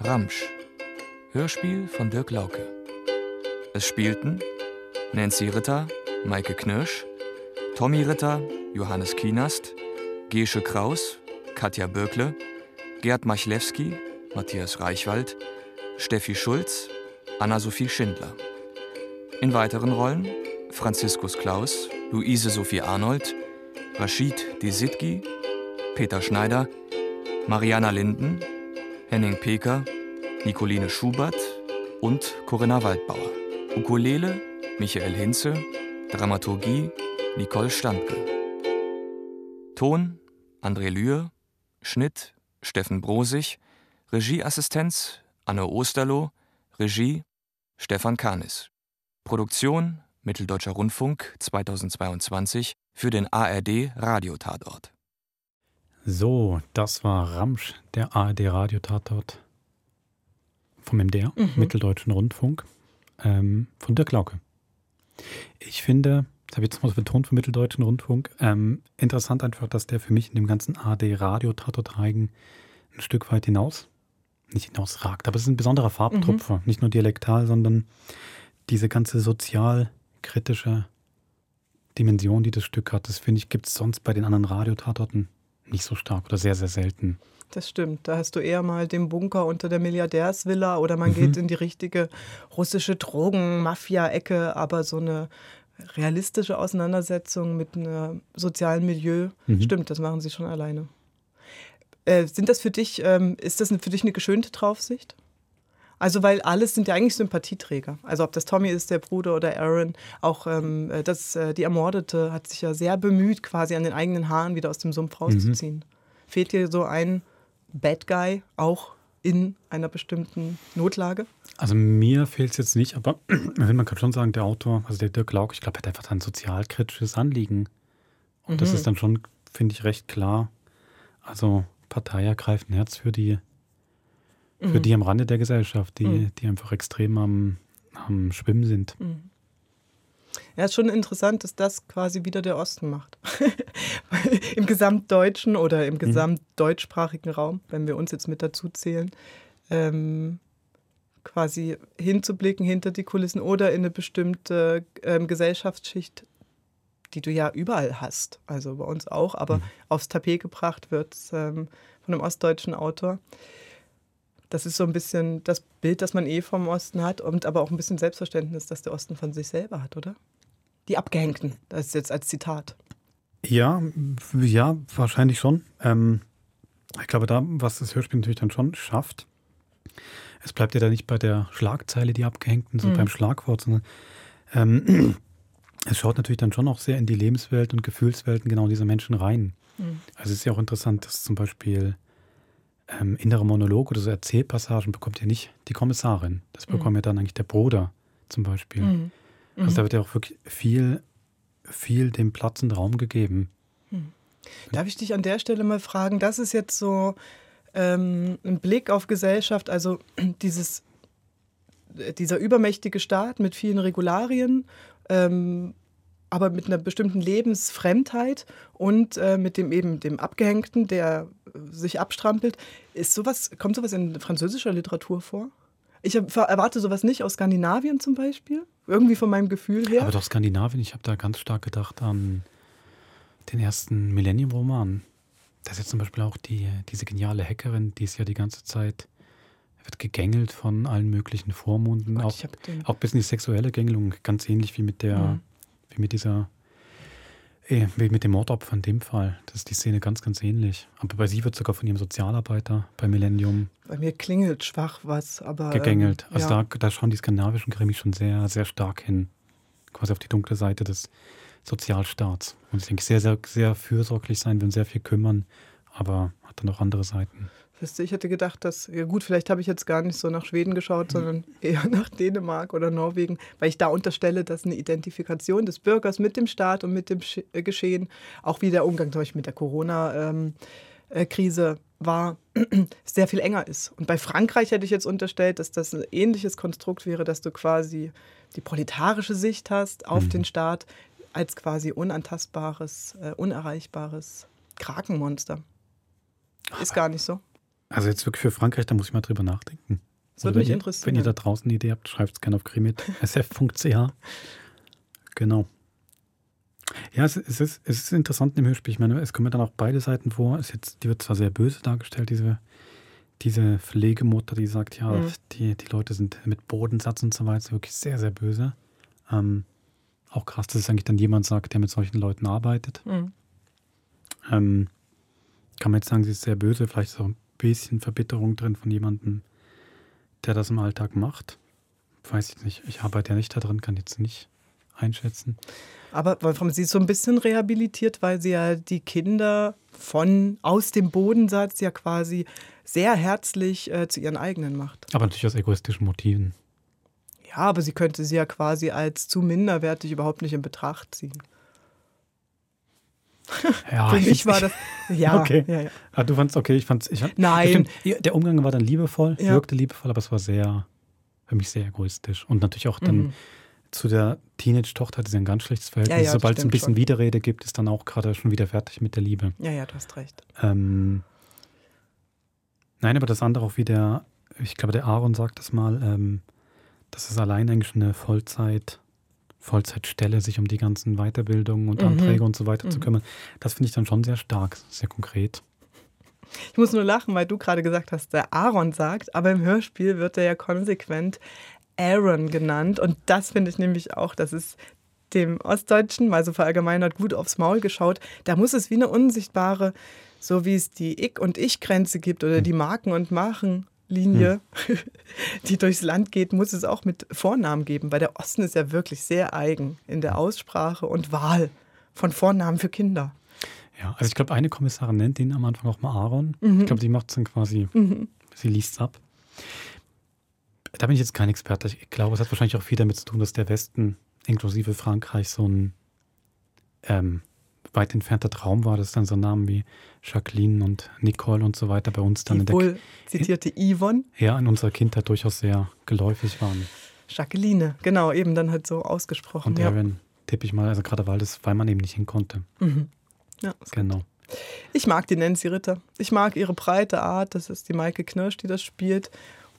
Ramsch. Hörspiel von Dirk Lauke. Es spielten Nancy Ritter, Maike Knirsch, Tommy Ritter, Johannes Kienast, Gesche Kraus, Katja Böckle, Gerd Machlewski, Matthias Reichwald, Steffi Schulz, Anna-Sophie Schindler. In weiteren Rollen Franziskus Klaus, Luise Sophie Arnold, Rashid Desitgi, Peter Schneider, Mariana Linden, Henning Peker, Nicoline Schubert und Corinna Waldbauer. Ukulele Michael Hinze, Dramaturgie Nicole Standke. Ton André Lühr, Schnitt Steffen Brosig, Regieassistenz Anne Osterloh, Regie Stefan Kahnis. Produktion Mitteldeutscher Rundfunk 2022 für den ARD Radiotatort. So, das war Ramsch, der ARD Radiotatort vom MDR, Mhm. Mitteldeutschen Rundfunk, ähm, von Dirk Lauke. Ich finde, das habe ich jetzt mal so betont vom Mitteldeutschen Rundfunk, ähm, interessant einfach, dass der für mich in dem ganzen ARD Radiotatort-Reigen ein Stück weit hinaus, nicht hinausragt, aber es ist ein besonderer Farbtupfer, nicht nur dialektal, sondern diese ganze sozialkritische Dimension, die das Stück hat, das finde ich, gibt es sonst bei den anderen Radiotatorten nicht so stark oder sehr, sehr selten. Das stimmt. Da hast du eher mal den Bunker unter der Milliardärsvilla oder man Mhm. geht in die richtige russische Drogen-Mafia-Ecke, aber so eine realistische Auseinandersetzung mit einem sozialen Milieu, Mhm. stimmt, das machen sie schon alleine. Äh, sind das für dich, ähm, ist das für dich eine geschönte Draufsicht? Also, weil alles sind ja eigentlich Sympathieträger. Also, ob das Tommy ist, der Bruder oder Aaron, auch ähm, das, äh, die Ermordete hat sich ja sehr bemüht, quasi an den eigenen Haaren wieder aus dem Sumpf rauszuziehen. Fehlt dir so ein Bad Guy auch in einer bestimmten Notlage? Also mir fehlt es jetzt nicht, aber man kann schon sagen, der Autor, also der Dirk Lauk, ich glaube, er hat einfach ein sozialkritisches Anliegen. Und das Mhm. ist dann schon, finde ich, recht klar. Also Partei ergreift ein Herz für die, für Mhm. die am Rande der Gesellschaft, die, Mhm. die einfach extrem am, am Schwimmen sind. Mhm. Ja, ist schon interessant, dass das quasi wieder der Osten macht. Im gesamtdeutschen oder im gesamtdeutschsprachigen Raum, wenn wir uns jetzt mit dazu zählen, ähm, quasi hinzublicken hinter die Kulissen oder in eine bestimmte ähm, Gesellschaftsschicht, die du ja überall hast, also bei uns auch, aber aufs Tapet gebracht wird ähm, von einem ostdeutschen Autor. Das ist so ein bisschen das Bild, das man eh vom Osten hat und aber auch ein bisschen Selbstverständnis, das der Osten von sich selber hat, oder? Die Abgehängten, das ist jetzt als Zitat. Ja, ja, wahrscheinlich schon. Ähm, ich glaube, da, was das Hörspiel natürlich dann schon schafft, es bleibt ja da nicht bei der Schlagzeile, die Abgehängten, so Mhm. beim Schlagwort, sondern ähm, es schaut natürlich dann schon auch sehr in die Lebenswelt und Gefühlswelten genau dieser Menschen rein. Mhm. Also es ist ja auch interessant, dass zum Beispiel ähm, innere Monolog oder so Erzählpassagen bekommt ja nicht die Kommissarin. Das Mhm. bekommt ja dann eigentlich der Bruder zum Beispiel. Mhm. Also Mhm. da wird ja auch wirklich viel, viel dem Platz und Raum gegeben. Darf ich dich an der Stelle mal fragen, das ist jetzt so ähm, ein Blick auf Gesellschaft, also dieses, äh, dieser übermächtige Staat mit vielen Regularien, ähm, aber mit einer bestimmten Lebensfremdheit und äh, mit dem eben dem Abgehängten, der äh, sich abstrampelt. Ist sowas, kommt sowas in französischer Literatur vor? Ich hab- erwarte sowas nicht aus Skandinavien zum Beispiel, irgendwie von meinem Gefühl her. Aber doch Skandinavien, ich habe da ganz stark gedacht an den ersten Millennium-Roman. Da ist jetzt zum Beispiel auch die, diese geniale Hackerin, die ist ja die ganze Zeit, wird gegängelt von allen möglichen Vormunden, Gott, auch, auch bis in die sexuelle Gängelung, ganz ähnlich wie mit der, Mhm. wie mit dieser, eh, wie mit dem Mordopfer in dem Fall. Das ist die Szene ganz, ganz ähnlich. Aber bei sie wird sogar von ihrem Sozialarbeiter bei Millennium Bei mir klingelt schwach was, aber. gegängelt. Ähm, Also ja. da, da schauen die skandinavischen Krimis schon sehr, sehr stark hin. Quasi auf die dunkle Seite des Sozialstaats. Und ich denke, sehr, sehr, sehr fürsorglich sein, will sehr viel kümmern, aber hat dann auch andere Seiten. Wisst ihr, ich hätte gedacht, dass, ja gut, vielleicht habe ich jetzt gar nicht so nach Schweden geschaut, sondern eher nach Dänemark oder Norwegen, weil ich da unterstelle, dass eine Identifikation des Bürgers mit dem Staat und mit dem äh, Geschehen, auch wie der Umgang zum Beispiel mit der Corona-Krise war, sehr viel enger ist. Und bei Frankreich hätte ich jetzt unterstellt, dass das ein ähnliches Konstrukt wäre, dass du quasi die proletarische Sicht hast auf Mhm. den Staat als quasi unantastbares, äh, unerreichbares Krakenmonster. Ist gar nicht so. Also jetzt wirklich für Frankreich, da muss ich mal drüber nachdenken. Das würde Oder mich wenn ihr- interessieren. Wenn ihr da draußen eine Idee habt, schreibt es gerne auf krimit.sf.ch. Genau. Ja, es, es, ist, es ist interessant im Hörspiel. Ich meine, es kommen ja dann auch beide Seiten vor. Es jetzt, die wird zwar sehr böse dargestellt, diese, diese Pflegemutter, die sagt, ja, Mhm. die, die Leute sind mit Bodensatz und so weiter wirklich sehr, sehr böse. Ähm, auch krass, dass es eigentlich dann jemand sagt, der mit solchen Leuten arbeitet. Mhm. Ähm, kann man jetzt sagen, sie ist sehr böse, vielleicht ist es auch ein bisschen Verbitterung drin von jemandem, der das im Alltag macht. Weiß ich nicht. Ich arbeite ja nicht da drin, kann jetzt nicht einschätzen. Aber Wolfram, sie ist so ein bisschen rehabilitiert, weil sie ja die Kinder von aus dem Bodensatz ja quasi sehr herzlich äh, zu ihren eigenen macht. Aber natürlich aus egoistischen Motiven. Ja, aber sie könnte sie ja quasi als zu minderwertig überhaupt nicht in Betracht ziehen. Ja, Für ich mich war das. Ja, okay. ja, ja. Ah, du fandst okay, ich fand's. Ich, Nein. Stimmt, ja, der Umgang war dann liebevoll, Ja. wirkte liebevoll, aber es war sehr, für mich sehr egoistisch. Und natürlich auch dann Mhm. zu der Teenage-Tochter hatte sie ein ganz schlechtes Verhältnis. Sobald es ein bisschen schon. Widerrede gibt, ist dann auch gerade schon wieder fertig mit der Liebe. Ja, ja, du hast recht. Ähm, nein, aber das andere auch wie der, ich glaube, der Aaron sagt das mal, ähm, dass es allein eigentlich eine Vollzeit, Vollzeitstelle, sich um die ganzen Weiterbildungen und Mhm. Anträge und so weiter zu Mhm. kümmern. Das finde ich dann schon sehr stark, sehr konkret. Ich muss nur lachen, weil du gerade gesagt hast, der Aaron sagt, aber im Hörspiel wird er ja konsequent Aaron genannt. Und das finde ich nämlich auch, das ist dem Ostdeutschen, mal so verallgemeinert, gut aufs Maul geschaut. Da muss es wie eine unsichtbare, so wie es die Ich- und Ich-Grenze gibt oder die Marken- und Machenlinie, die durchs Land geht, muss es auch mit Vornamen geben, weil der Osten ist ja wirklich sehr eigen in der Aussprache und Wahl von Vornamen für Kinder. Ja, also ich glaube, eine Kommissarin nennt ihn am Anfang auch mal Aaron. Mhm. Ich glaube, die macht es dann quasi, Mhm. sie liest es ab. Da bin ich jetzt kein Experte. Ich glaube, es hat wahrscheinlich auch viel damit zu tun, dass der Westen inklusive Frankreich so ein ähm, weit entfernter Traum war, dass dann so Namen wie Jacqueline und Nicole und so weiter bei uns dann Die in der, wohl zitierte Yvonne, ja, in unserer Kindheit durchaus sehr geläufig waren. Jacqueline, genau, eben dann halt so ausgesprochen. Und ja. Aaron tippe ich mal, also gerade weil, das, weil man eben nicht hin konnte. Mhm. Ja, ist Genau. Ich mag die Nancy Ritter. Ich mag ihre breite Art. Das ist die Maike Knirsch, die das spielt.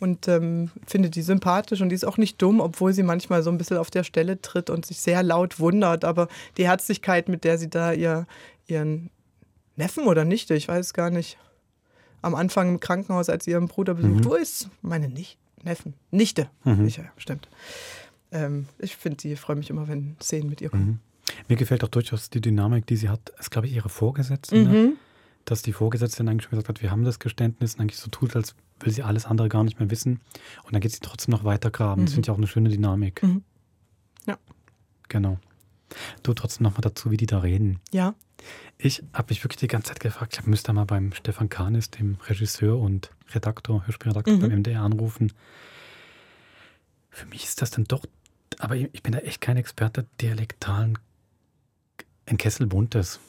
Und ähm, finde die sympathisch und die ist auch nicht dumm, obwohl sie manchmal so ein bisschen auf der Stelle tritt und sich sehr laut wundert. Aber die Herzlichkeit, mit der sie da ihr, ihren Neffen oder Nichte, ich weiß es gar nicht, am Anfang im Krankenhaus, als sie ihren Bruder besucht, Mhm. wo ist meine nicht Neffen? Nichte. Mhm. Ich, stimmt. Ähm, ich finde die, freue mich immer, wenn Szenen mit ihr kommen. Mhm. Mir gefällt auch durchaus die Dynamik, die sie hat. Das ist, glaube ich, ihre Vorgesetzte. Ne? Mhm. Dass die Vorgesetzte dann eigentlich schon gesagt hat, wir haben das Geständnis und eigentlich so tut, als will sie alles andere gar nicht mehr wissen. Und dann geht sie trotzdem noch weiter graben. Das Mhm. finde ich auch eine schöne Dynamik. Mhm. Ja. Genau. Du trotzdem nochmal dazu, wie die da reden. Ja. Ich habe mich wirklich die ganze Zeit gefragt, ich müsste mal beim Stefan Kahnis, dem Regisseur und Redaktor, Hörspielredaktor Mhm. beim MDR anrufen. Für mich ist das dann doch, aber ich ich bin da echt kein Experte, dialektalen ein Kessel buntes.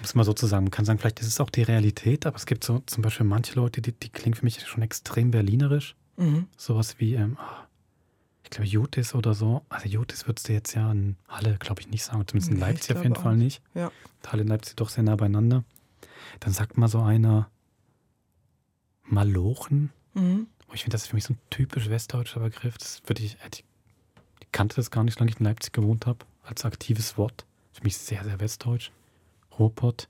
Muss man sozusagen, man kann sagen, vielleicht ist es auch die Realität, aber es gibt so zum Beispiel manche Leute, die, die klingen für mich schon extrem berlinerisch. Mhm. Sowas wie, ähm, ah, ich glaube, Jutis oder so. Also Jutis würdest du jetzt ja in Halle, glaube ich, nicht sagen. Zumindest in Leipzig auf jeden Fall nicht. Ja. Halle und Leipzig doch sehr nah beieinander. Dann sagt mal so einer Malochen. Mhm. Oh, ich finde, das ist für mich so ein typisch westdeutscher Begriff. Das würde ich, ich, ich kannte das gar nicht, solange ich in Leipzig gewohnt habe, als aktives Wort. Für mich sehr, sehr westdeutsch. Ruhrpott.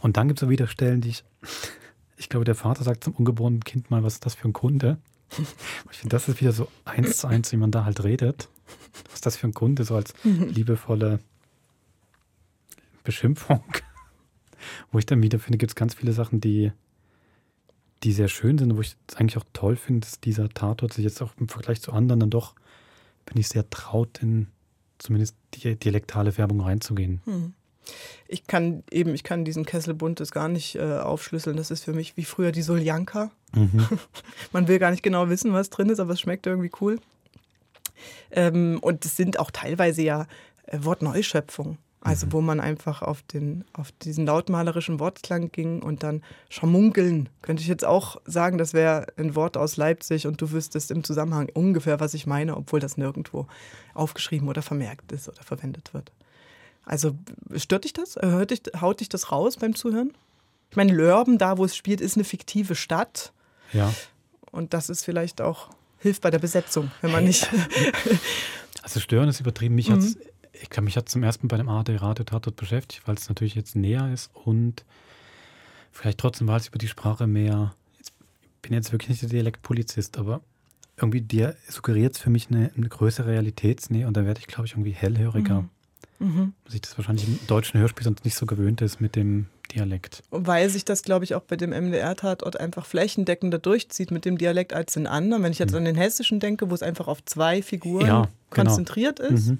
Und dann gibt es auch wieder Stellen, die ich, ich glaube, der Vater sagt zum ungeborenen Kind mal, was ist das für ein Kunde? Ich finde, das ist wieder so eins zu eins, wie man da halt redet. Was ist das für ein Kunde? So als liebevolle Beschimpfung. Wo ich dann wieder finde, gibt es ganz viele Sachen, die, die sehr schön sind, wo ich es eigentlich auch toll finde, dass dieser Tatort sich jetzt auch im Vergleich zu anderen dann doch, bin ich sehr traut, in zumindest die dialektale Werbung reinzugehen. Hm. Ich kann eben, ich kann diesen Kessel Buntes gar nicht äh, aufschlüsseln. Das ist für mich wie früher die Soljanka. Mhm. Man will gar nicht genau wissen, was drin ist, aber es schmeckt irgendwie cool. Ähm, und es sind auch teilweise ja äh, Wortneuschöpfungen. Also wo man einfach auf, den, auf diesen lautmalerischen Wortklang ging und dann Schamunkeln. Könnte ich jetzt auch sagen, das wäre ein Wort aus Leipzig und du wüsstest im Zusammenhang ungefähr, was ich meine, obwohl das nirgendwo aufgeschrieben oder vermerkt ist oder verwendet wird. Also stört dich das? Hört dich, haut dich das raus beim Zuhören? Ich meine, Lörben, da wo es spielt, ist eine fiktive Stadt. Ja. Und das ist vielleicht auch, hilft bei der Besetzung, wenn man nicht. Also stören ist übertrieben. Mich Mhm. hat's, ich glaube, mich hat zum ersten bei dem ARD Radio Tatort beschäftigt, weil es natürlich jetzt näher ist und vielleicht trotzdem, weil es über die Sprache mehr, jetzt, ich bin jetzt wirklich nicht der Dialektpolizist, aber irgendwie der suggeriert es für mich eine, eine größere Realitätsnähe und da werde ich, glaube ich, irgendwie hellhöriger. Mhm. Mhm. Sich das wahrscheinlich im deutschen Hörspiel sonst nicht so gewöhnt ist mit dem Dialekt. Weil sich das, glaube ich, auch bei dem MDR-Tatort einfach flächendeckender durchzieht mit dem Dialekt als in anderen. Wenn ich jetzt an den hessischen denke, wo es einfach auf zwei Figuren Mhm. Ja, genau. konzentriert ist. Mhm.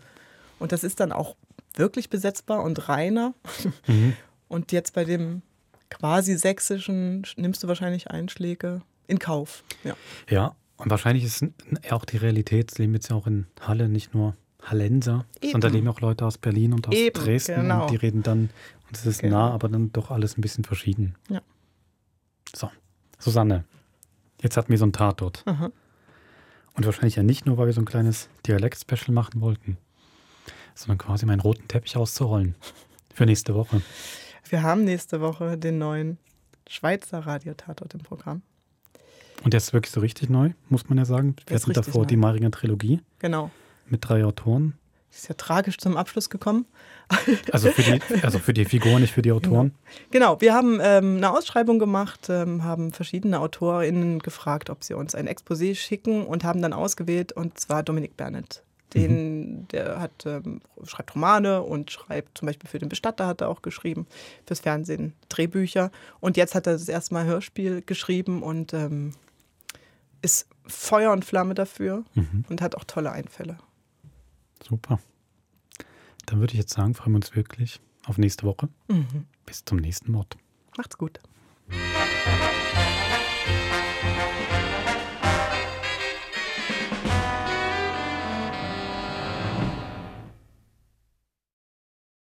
Und das ist dann auch wirklich besetzbar und reiner. Mhm. Und jetzt bei dem quasi sächsischen nimmst du wahrscheinlich Einschläge in Kauf. Ja. Ja, und wahrscheinlich ist auch die Realität, leben jetzt ja auch in Halle nicht nur Hallenser, Eben. sondern leben auch Leute aus Berlin und aus Eben, Dresden genau. und die reden dann, und es ist Genau. nah, aber dann doch alles ein bisschen verschieden. Ja. So, Susanne, jetzt hatten wir so einen Tatort. Aha. Und wahrscheinlich ja nicht nur, weil wir so ein kleines Dialekt-Special machen wollten, sondern quasi meinen roten Teppich auszurollen für nächste Woche. Wir haben nächste Woche den neuen Schweizer Radiotatort im Programm. Und der ist wirklich so richtig neu, muss man ja sagen. Der Wir hatten davor neu. die Maringer Trilogie Genau. mit drei Autoren. Ist ja tragisch zum Abschluss gekommen. Also für die, also für die Figuren, nicht für die Autoren. Genau, wir haben ähm, eine Ausschreibung gemacht, ähm, haben verschiedene AutorInnen gefragt, ob sie uns ein Exposé schicken und haben dann ausgewählt, und zwar Dominik Bernett. Den, der hat, ähm, schreibt Romane und schreibt zum Beispiel für den Bestatter hat er auch geschrieben, fürs Fernsehen Drehbücher. Und jetzt hat er das erste Mal Hörspiel geschrieben und ähm, ist Feuer und Flamme dafür Mhm. und hat auch tolle Einfälle. Super. Dann würde ich jetzt sagen, freuen wir uns wirklich auf nächste Woche. Mhm. Bis zum nächsten Mord. Macht's gut.